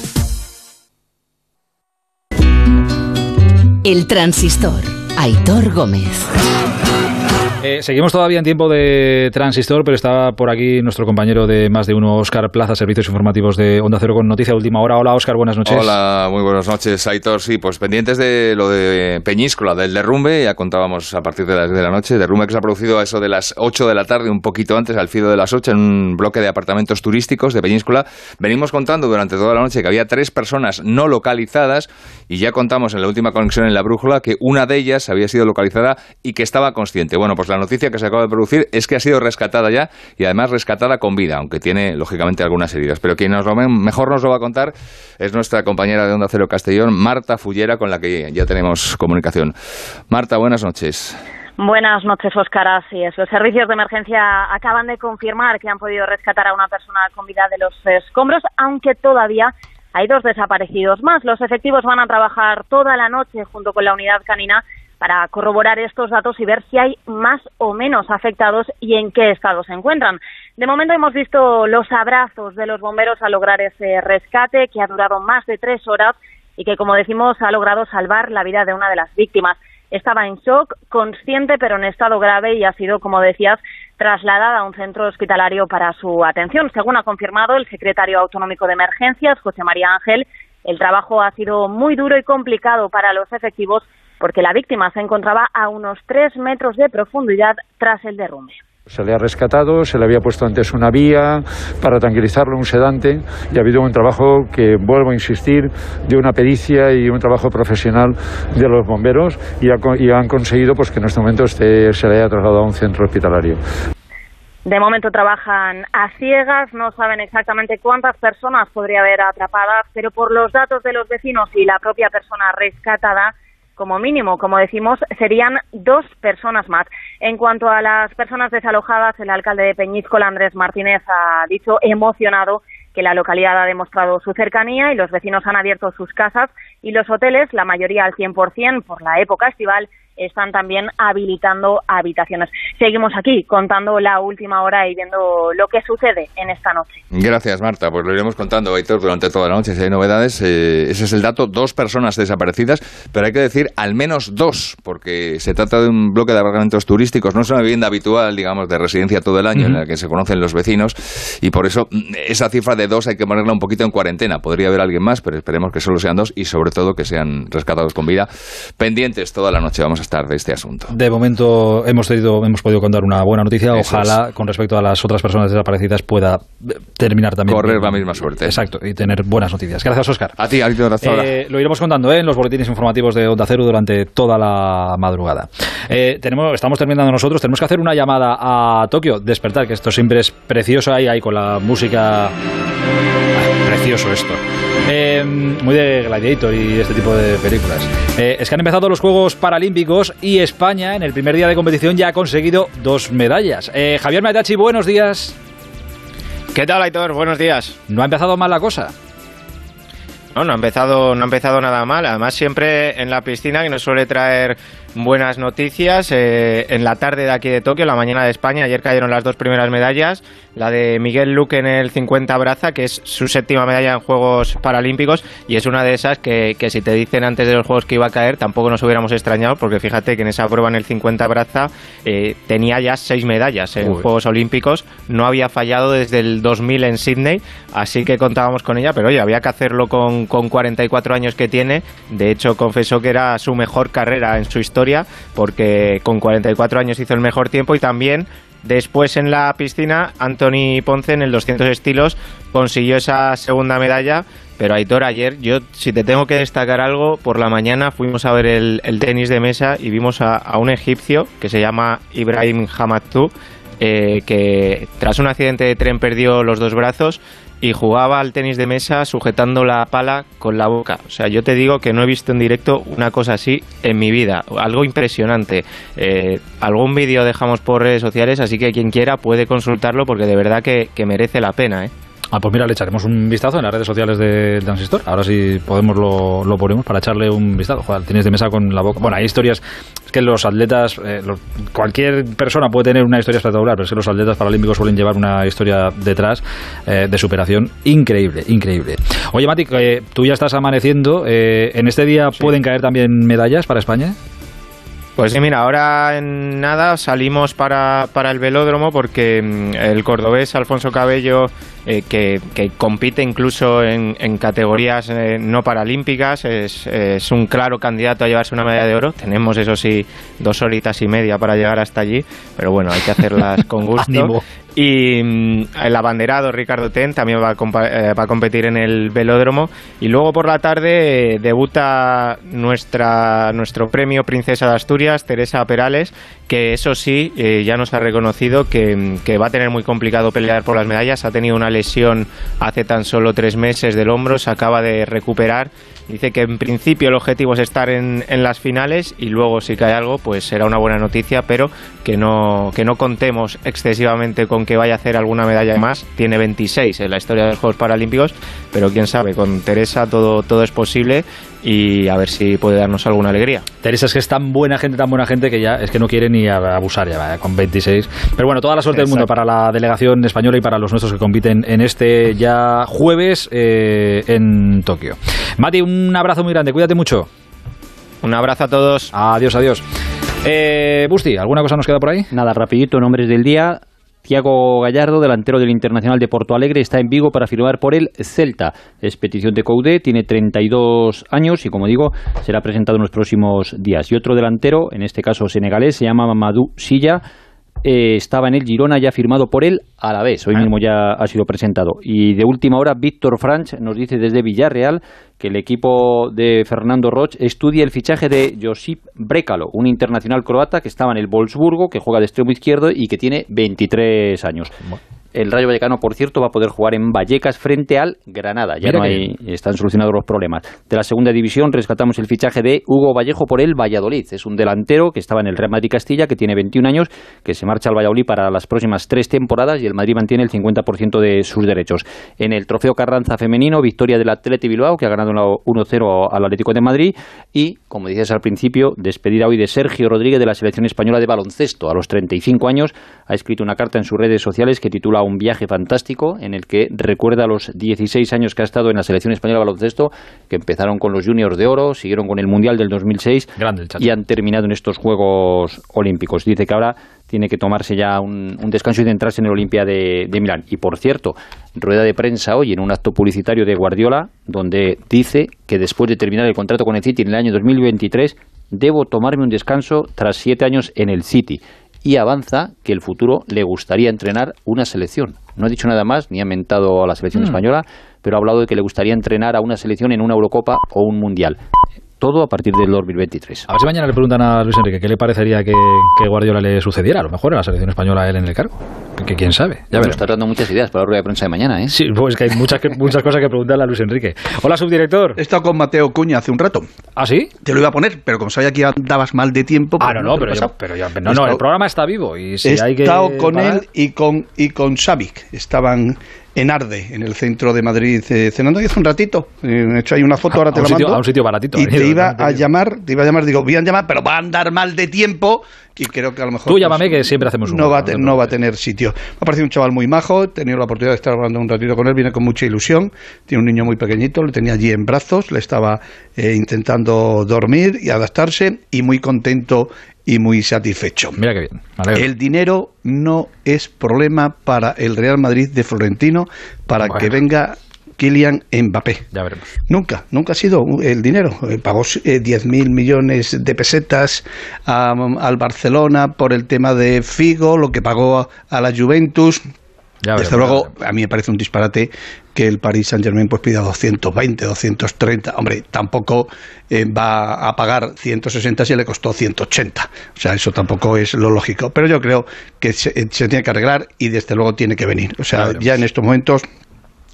El transistor. Aitor Gómez. Eh, seguimos todavía en tiempo de transistor, pero está por aquí nuestro compañero de más de uno, Oscar Plaza, Servicios Informativos de Onda Cero con Noticia Última Hora. Hola, Oscar, buenas noches. Hola, muy buenas noches, Aitor. Sí, pues pendientes de lo de Peñíscola, del derrumbe, ya contábamos a partir de las de la noche, derrumbe que se ha producido a eso de las 8 de la tarde, un poquito antes, al filo de las 8, en un bloque de apartamentos turísticos de Peñíscola. Venimos contando durante toda la noche que había tres personas no localizadas y ya contamos en la última conexión en la brújula que una de ellas había sido localizada y que estaba consciente. Bueno, pues la noticia que se acaba de producir es que ha sido rescatada ya y además rescatada con vida, aunque tiene lógicamente algunas heridas. Pero quien nos lo, mejor nos lo va a contar es nuestra compañera de Onda Cero Castellón, Marta Fullera, con la que ya tenemos comunicación. Marta, buenas noches. Buenas noches, Oscar. Así es. Los servicios de emergencia acaban de confirmar que han podido rescatar a una persona con vida de los escombros, aunque todavía hay dos desaparecidos más. Los efectivos van a trabajar toda la noche junto con la unidad canina para corroborar estos datos y ver si hay más o menos afectados y en qué estado se encuentran. De momento hemos visto los abrazos de los bomberos al lograr ese rescate que ha durado más de tres horas y que, como decimos, ha logrado salvar la vida de una de las víctimas. Estaba en shock, consciente pero en estado grave y ha sido, como decías, trasladada a un centro hospitalario para su atención. Según ha confirmado el secretario autonómico de emergencias, José María Ángel, el trabajo ha sido muy duro y complicado para los efectivos porque la víctima se encontraba a unos tres metros de profundidad tras el derrumbe. Se le ha rescatado, se le había puesto antes una vía para tranquilizarlo, un sedante, y ha habido un trabajo que, vuelvo a insistir, de una pericia y un trabajo profesional de los bomberos y, han conseguido pues, que en este momento este, se le haya trasladado a un centro hospitalario. De momento trabajan a ciegas, no saben exactamente cuántas personas podría haber atrapadas, pero por los datos de los vecinos y la propia persona rescatada, como mínimo, como decimos, serían dos personas más. En cuanto a las personas desalojadas, el alcalde de Peñíscola, Andrés Martínez, ha dicho emocionado que la localidad ha demostrado su cercanía y los vecinos han abierto sus casas y los hoteles, la mayoría al 100% por la época estival, están también habilitando habitaciones. Seguimos aquí contando la última hora y viendo lo que sucede en esta noche. Gracias, Marta. Pues lo iremos contando, Aitor, durante toda la noche. Si hay novedades, eh, ese es el dato. Dos personas desaparecidas, pero hay que decir al menos dos, porque se trata de un bloque de apartamentos turísticos. No es una vivienda habitual, digamos, de residencia todo el año, en la que se conocen los vecinos, y por eso mm, esa cifra de dos hay que ponerla un poquito en cuarentena. Podría haber alguien más, pero esperemos que solo sean dos y sobre todo que sean rescatados con vida. Pendientes toda la noche vamos a estar de este asunto. De momento hemos tenido, hemos podido contar una buena noticia. Ojalá con respecto a las otras personas desaparecidas pueda eh, terminar también. Correr la misma suerte. Exacto, y tener buenas noticias. Gracias, Oscar. A ti, a ti, eh, Lo iremos contando ¿eh? en los boletines informativos de Onda Cero durante toda la madrugada. Eh, tenemos, estamos terminando nosotros, tenemos que hacer una llamada a Tokio, despertar, que esto siempre es precioso ahí, ahí con la música. Precioso esto. Eh, muy de Gladiator y este tipo de películas. Eh, es que han empezado los Juegos Paralímpicos y España en el primer día de competición ya ha conseguido dos medallas. Eh, Javier Metachi, buenos días. ¿Qué tal, Aitor? Buenos días. ¿No ha empezado mal la cosa? No, no ha empezado, no ha empezado nada mal. Además, siempre en la piscina, que nos suele traer buenas noticias. Eh, en la tarde de aquí de Tokio, la mañana de España, ayer cayeron las dos primeras medallas. La de Miguel Luque en el 50 braza, que es su séptima medalla en Juegos Paralímpicos, y es una de esas que, que, si te dicen antes de los Juegos que iba a caer, tampoco nos hubiéramos extrañado, porque fíjate que en esa prueba en el 50 braza eh, tenía ya seis medallas en Juegos Olímpicos, no había fallado desde el 2000 en Sydney, así que contábamos con ella, pero oye, había que hacerlo con, con 44 años que tiene. De hecho, confesó que era su mejor carrera en su historia porque con 44 años hizo el mejor tiempo y también Después en la piscina, Anthony Ponce en el 200 estilos consiguió esa segunda medalla. Pero Aitor, ayer, yo si te tengo que destacar algo, por la mañana fuimos a ver el, tenis de mesa y vimos a, un egipcio que se llama Ibrahim Hamatou, eh, que tras un accidente de tren perdió los dos brazos y jugaba al tenis de mesa sujetando la pala con la boca. O sea, yo te digo que no he visto en directo una cosa así en mi vida. Algo impresionante. Eh, algún vídeo dejamos por redes sociales, así que quien quiera puede consultarlo porque de verdad que, que merece la pena. ¿eh? Ah, pues mira, le echaremos un vistazo en las redes sociales del Transistor. Ahora sí podemos lo, lo ponemos para echarle un vistazo. Joder, tienes de mesa con la boca. Bueno, hay historias. Es que los atletas, eh, cualquier persona puede tener una historia espectacular, pero es que los atletas paralímpicos suelen llevar una historia detrás eh, de superación increíble, increíble. Oye, Mati, tú ya estás amaneciendo. Eh, ¿En este día pueden caer también medallas para España? Pues mira, ahora en nada salimos para, para el velódromo porque mm, el cordobés Alfonso Cabello, eh, que, que, compite incluso en, en categorías eh, no paralímpicas, es, es, un claro candidato a llevarse una medalla de oro. Tenemos, eso sí, dos horitas y media para llegar hasta allí, pero bueno, hay que hacerlas con gusto. Y mm, el abanderado Ricardo Ten también va a, eh, va a, competir en el velódromo. Y luego por la tarde eh, debuta nuestra, nuestro premio Princesa de Asturias, Teresa Perales, que eso sí, eh, ya nos ha reconocido que, que, va a tener muy complicado pelear por las medallas. Ha tenido una lesión hace tan solo tres meses del hombro, se acaba de recuperar. Dice que en principio el objetivo es estar en, en las finales y luego si cae algo, pues será una buena noticia, pero que no, que no contemos excesivamente con que vaya a hacer alguna medalla más. Tiene 26 en la historia de los Juegos Paralímpicos, pero quién sabe, con Teresa todo, todo es posible y a ver si puede darnos alguna alegría. Teresa es que es tan buena gente, tan buena gente que ya es que no quiere ni abusar ya con 26. Pero bueno, toda la suerte Exacto. del mundo para la delegación española y para los nuestros que compiten en este ya jueves eh, en Tokio. Mati, un abrazo muy grande, cuídate mucho. Un abrazo a todos. Adiós, adiós. Eh, Busti, ¿alguna cosa nos queda por ahí? Nada, rapidito, nombres del día. Tiago Gallardo, delantero del Internacional de Porto Alegre, está en Vigo para firmar por el Celta. Es petición de Coudet, tiene 32 años y, como digo, será presentado en los próximos días. Y otro delantero, en este caso senegalés, se llama Mamadou Silla. Eh, estaba en el Girona ya firmado por él a la vez. Hoy mismo ya ha sido presentado. Y de última hora, Víctor Franch nos dice desde Villarreal que el equipo de Fernando Roch estudia el fichaje de Josip Brekalo, un internacional croata que estaba en el Wolfsburgo, que juega de extremo izquierdo y que tiene 23 años. El Rayo Vallecano, por cierto, va a poder jugar en Vallecas frente al Granada. Ya Mira no hay, están solucionados los problemas. De la segunda división rescatamos el fichaje de Hugo Vallejo por el Valladolid. Es un delantero que estaba en el Real Madrid Castilla, que tiene 21 años, que se marcha al Valladolid para las próximas tres temporadas y el Madrid mantiene el 50% de sus derechos. En el Trofeo Carranza Femenino, victoria del Atleti Bilbao, que ha ganado 1-0 al Atlético de Madrid. Y, como decías al principio, despedida hoy de Sergio Rodríguez de la selección española de baloncesto. A los 35 años ha escrito una carta en sus redes sociales que titula un viaje fantástico en el que recuerda los 16 años que ha estado en la selección española de baloncesto, que empezaron con los juniors de oro, siguieron con el Mundial del 2006 Grande y han terminado en estos Juegos Olímpicos. Dice que ahora tiene que tomarse ya un, un descanso y centrarse en el Olimpia de, de, Milán. Y por cierto, rueda de prensa hoy en un acto publicitario de Guardiola, donde dice que después de terminar el contrato con el City en el año 2023, debo tomarme un descanso tras siete años en el City y avanza que el futuro le gustaría entrenar una selección. No ha dicho nada más, ni ha mentado a la selección mm. española, pero ha hablado de que le gustaría entrenar a una selección en una Eurocopa o un Mundial. Todo a partir del 2023. A ver si mañana le preguntan a Luis Enrique qué le parecería que, Guardiola le sucediera. A lo mejor a la selección española él en el cargo. Que quién sabe. Ya bueno, está dando muchas ideas para la rueda de prensa de mañana, ¿eh? Sí, pues que hay muchas, que, muchas cosas que preguntarle a Luis Enrique. Hola, subdirector. He estado con Mateo Cuña hace un rato. ¿Ah, sí? Te lo iba a poner, pero como sabía que andabas mal de tiempo... Ah, no, no, pero, yo, pero yo, no, no, el programa está vivo. Y si he hay que estado con parar... él y con, y con Savic. Estaban en Arde, en el centro de Madrid, eh, cenando y hace un ratito. Eh, he hecho ahí una foto, ahora te a la sitio, mando. A un sitio baratito. Y te iba a llamar, te iba a llamar, digo, voy a llamar, pero va a andar mal de tiempo y creo que a lo mejor... Tú llámame que siempre hacemos un no, va te, no va a tener sitio. Me ha parecido un chaval muy majo, he tenido la oportunidad de estar hablando un ratito con él, viene con mucha ilusión, tiene un niño muy pequeñito, lo tenía allí en brazos, le estaba eh, intentando dormir y adaptarse y muy contento y muy satisfecho. Mira qué bien. El dinero no es problema para el Real Madrid de Florentino para bueno. que venga Kylian Mbappé. Ya veremos. Nunca, nunca ha sido el dinero. Pagó eh, 10.000 millones de pesetas a, al Barcelona por el tema de Figo, lo que pagó a, la Juventus. Ya Desde luego, a mí me parece un disparate que el Paris Saint Germain pues pida 220, 230. Hombre, tampoco eh, va a pagar 160 si le costó 180. O sea, eso tampoco es lo lógico. Pero yo creo que se, se tiene que arreglar y desde luego tiene que venir. O sea, ya, ya en estos momentos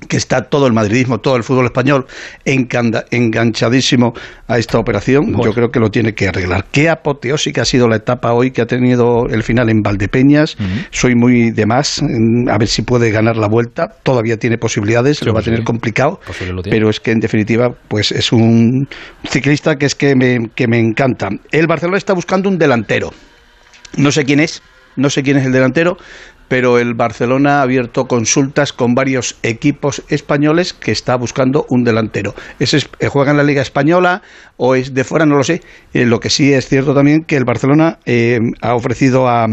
que está todo el madridismo, todo el fútbol español enganchadísimo a esta operación, yo creo que lo tiene que arreglar. Qué apoteósica ha sido la etapa hoy que ha tenido el final en Valdepeñas. Uh -huh. Soy muy de más, a ver si puede ganar la vuelta. Todavía tiene posibilidades, sí, lo va a tener complicado, pero es que en definitiva pues es un ciclista que es que me, que me encanta. El Barcelona está buscando un delantero. No sé quién es, no sé quién es el delantero, pero el Barcelona ha abierto consultas con varios equipos españoles que está buscando un delantero. ¿Ese eh, ¿Juega en la Liga Española o es de fuera? No lo sé. Eh, lo que sí es cierto también que el Barcelona eh, ha ofrecido a,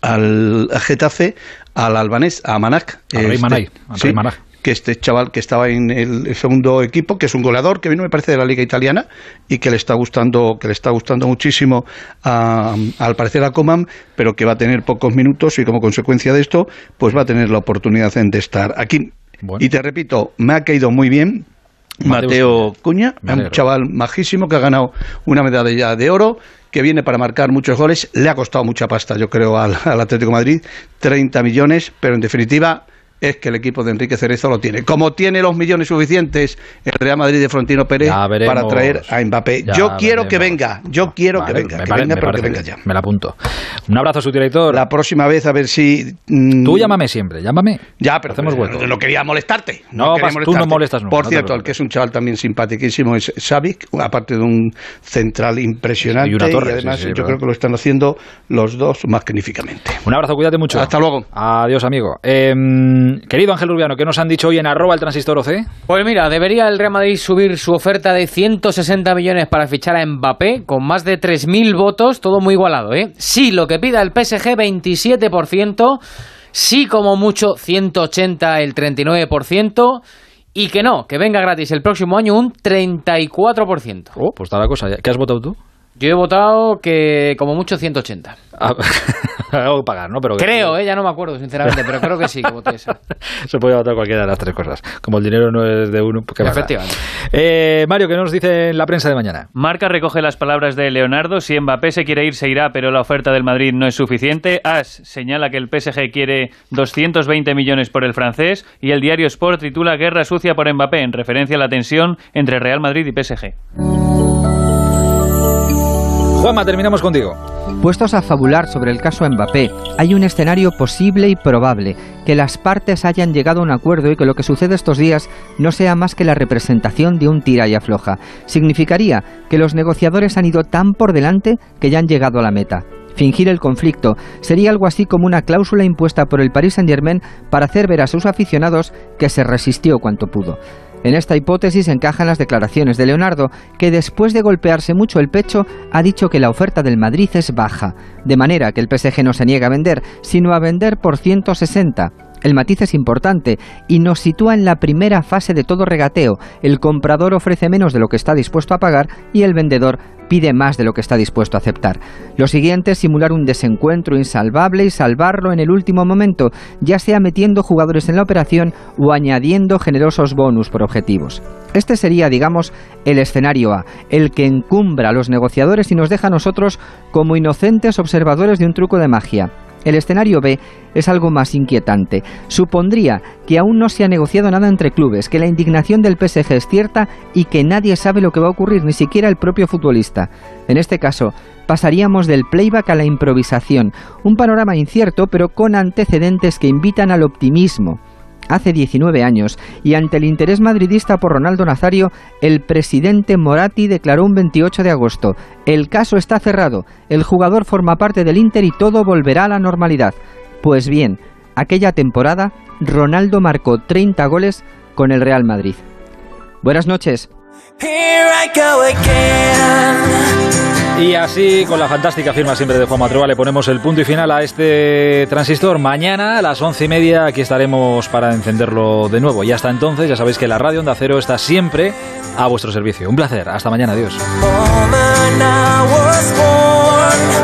al Getafe, al albanés, a Manac. A Rey Manay, a Rey Manac que este chaval que estaba en el segundo equipo, que es un goleador que vino me parece de la liga italiana y que le está gustando, que le está gustando muchísimo al parecer a Coman, pero que va a tener pocos minutos y como consecuencia de esto, pues va a tener la oportunidad de estar aquí. Y te repito, me ha caído muy bien Mateo Cuña, un chaval majísimo que ha ganado una medalla de oro, que viene para marcar muchos goles. Le ha costado mucha pasta, yo creo, al, al Atlético de Madrid, 30 millones, pero en definitiva es que el equipo de Enrique Cerezo lo tiene. Como tiene los millones suficientes el Real Madrid de Frontino Pérez para traer a Mbappé. yo quiero que venga, yo quiero que venga, que venga, pero que venga ya. Me la apunto. Un abrazo a su director. La próxima vez a ver si... Mm, tú llámame siempre, llámame. Ya, pero hacemos bueno. No quería molestarte. No, tú no molestas nunca. Por cierto, el que es un chaval también simpaticísimo es Savic, aparte de un central impresionante. Y, una torre, además yo creo que lo están haciendo los dos magníficamente. Un abrazo, cuídate mucho. Hasta luego. Adiós, amigo. Em, querido Ángel Urbiano, ¿qué nos han dicho hoy en arroba el transistor OC? Pues mira, debería el Real Madrid subir su oferta de 160 millones para fichar a Mbappé, con más de 3.000 votos, todo muy igualado, ¿eh? Sí, lo que pida el PSG, 27%, sí como mucho 180 el 39%, y que no, que venga gratis el próximo año un 34%. Oh, pues está la cosa. ¿Qué has votado tú? Yo he votado que como mucho 180. Ah, algo que pagar, ¿no? Pero creo, ¿eh? ya no me acuerdo, sinceramente, pero creo que sí, que voté esa. Se puede votar cualquiera de las tres cosas. Como el dinero no es de uno, pues Efectivamente. Eh, Mario, ¿qué nos dice en la prensa de mañana? Marca recoge las palabras de Leonardo. Si Mbappé se quiere ir, se irá, pero la oferta del Madrid no es suficiente. As señala que el PSG quiere 220 millones por el francés. Y el diario Sport titula Guerra sucia por Mbappé, en referencia a la tensión entre Real Madrid y PSG. Puestos a fabular sobre el caso Mbappé, hay un escenario posible y probable, que las partes hayan llegado a un acuerdo y que lo que sucede estos días no sea más que la representación de un tira y afloja. Significaría que los negociadores han ido tan por delante que ya han llegado a la meta. Fingir el conflicto sería algo así como una cláusula impuesta por el Paris Saint-Germain para hacer ver a sus aficionados que se resistió cuanto pudo. En esta hipótesis encajan las declaraciones de Leonardo, que después de golpearse mucho el pecho ha dicho que la oferta del Madrid es baja, de manera que el PSG no se niega a vender, sino a vender por 160. El matiz es importante y nos sitúa en la primera fase de todo regateo. El comprador ofrece menos de lo que está dispuesto a pagar y el vendedor pide más de lo que está dispuesto a aceptar. Lo siguiente es simular un desencuentro insalvable y salvarlo en el último momento, ya sea metiendo jugadores en la operación o añadiendo generosos bonus por objetivos. Este sería, digamos, el escenario A, el que encumbra a los negociadores y nos deja a nosotros como inocentes observadores de un truco de magia. El escenario B es algo más inquietante. Supondría que aún no se ha negociado nada entre clubes, que la indignación del PSG es cierta y que nadie sabe lo que va a ocurrir, ni siquiera el propio futbolista. En este caso, pasaríamos del playback a la improvisación, un panorama incierto pero con antecedentes que invitan al optimismo hace 19 años y ante el interés madridista por Ronaldo Nazario, el presidente Moratti declaró un 28 de agosto, el caso está cerrado, el jugador forma parte del Inter y todo volverá a la normalidad. Pues bien, aquella temporada, Ronaldo marcó 30 goles con el Real Madrid. Buenas noches. Y así, con la fantástica firma siempre de Juan Matrova, le ponemos el punto y final a este transistor. Mañana a las once y media aquí estaremos para encenderlo de nuevo. Y hasta entonces, ya sabéis que la radio Onda Cero está siempre a vuestro servicio. Un placer. Hasta mañana. Adiós.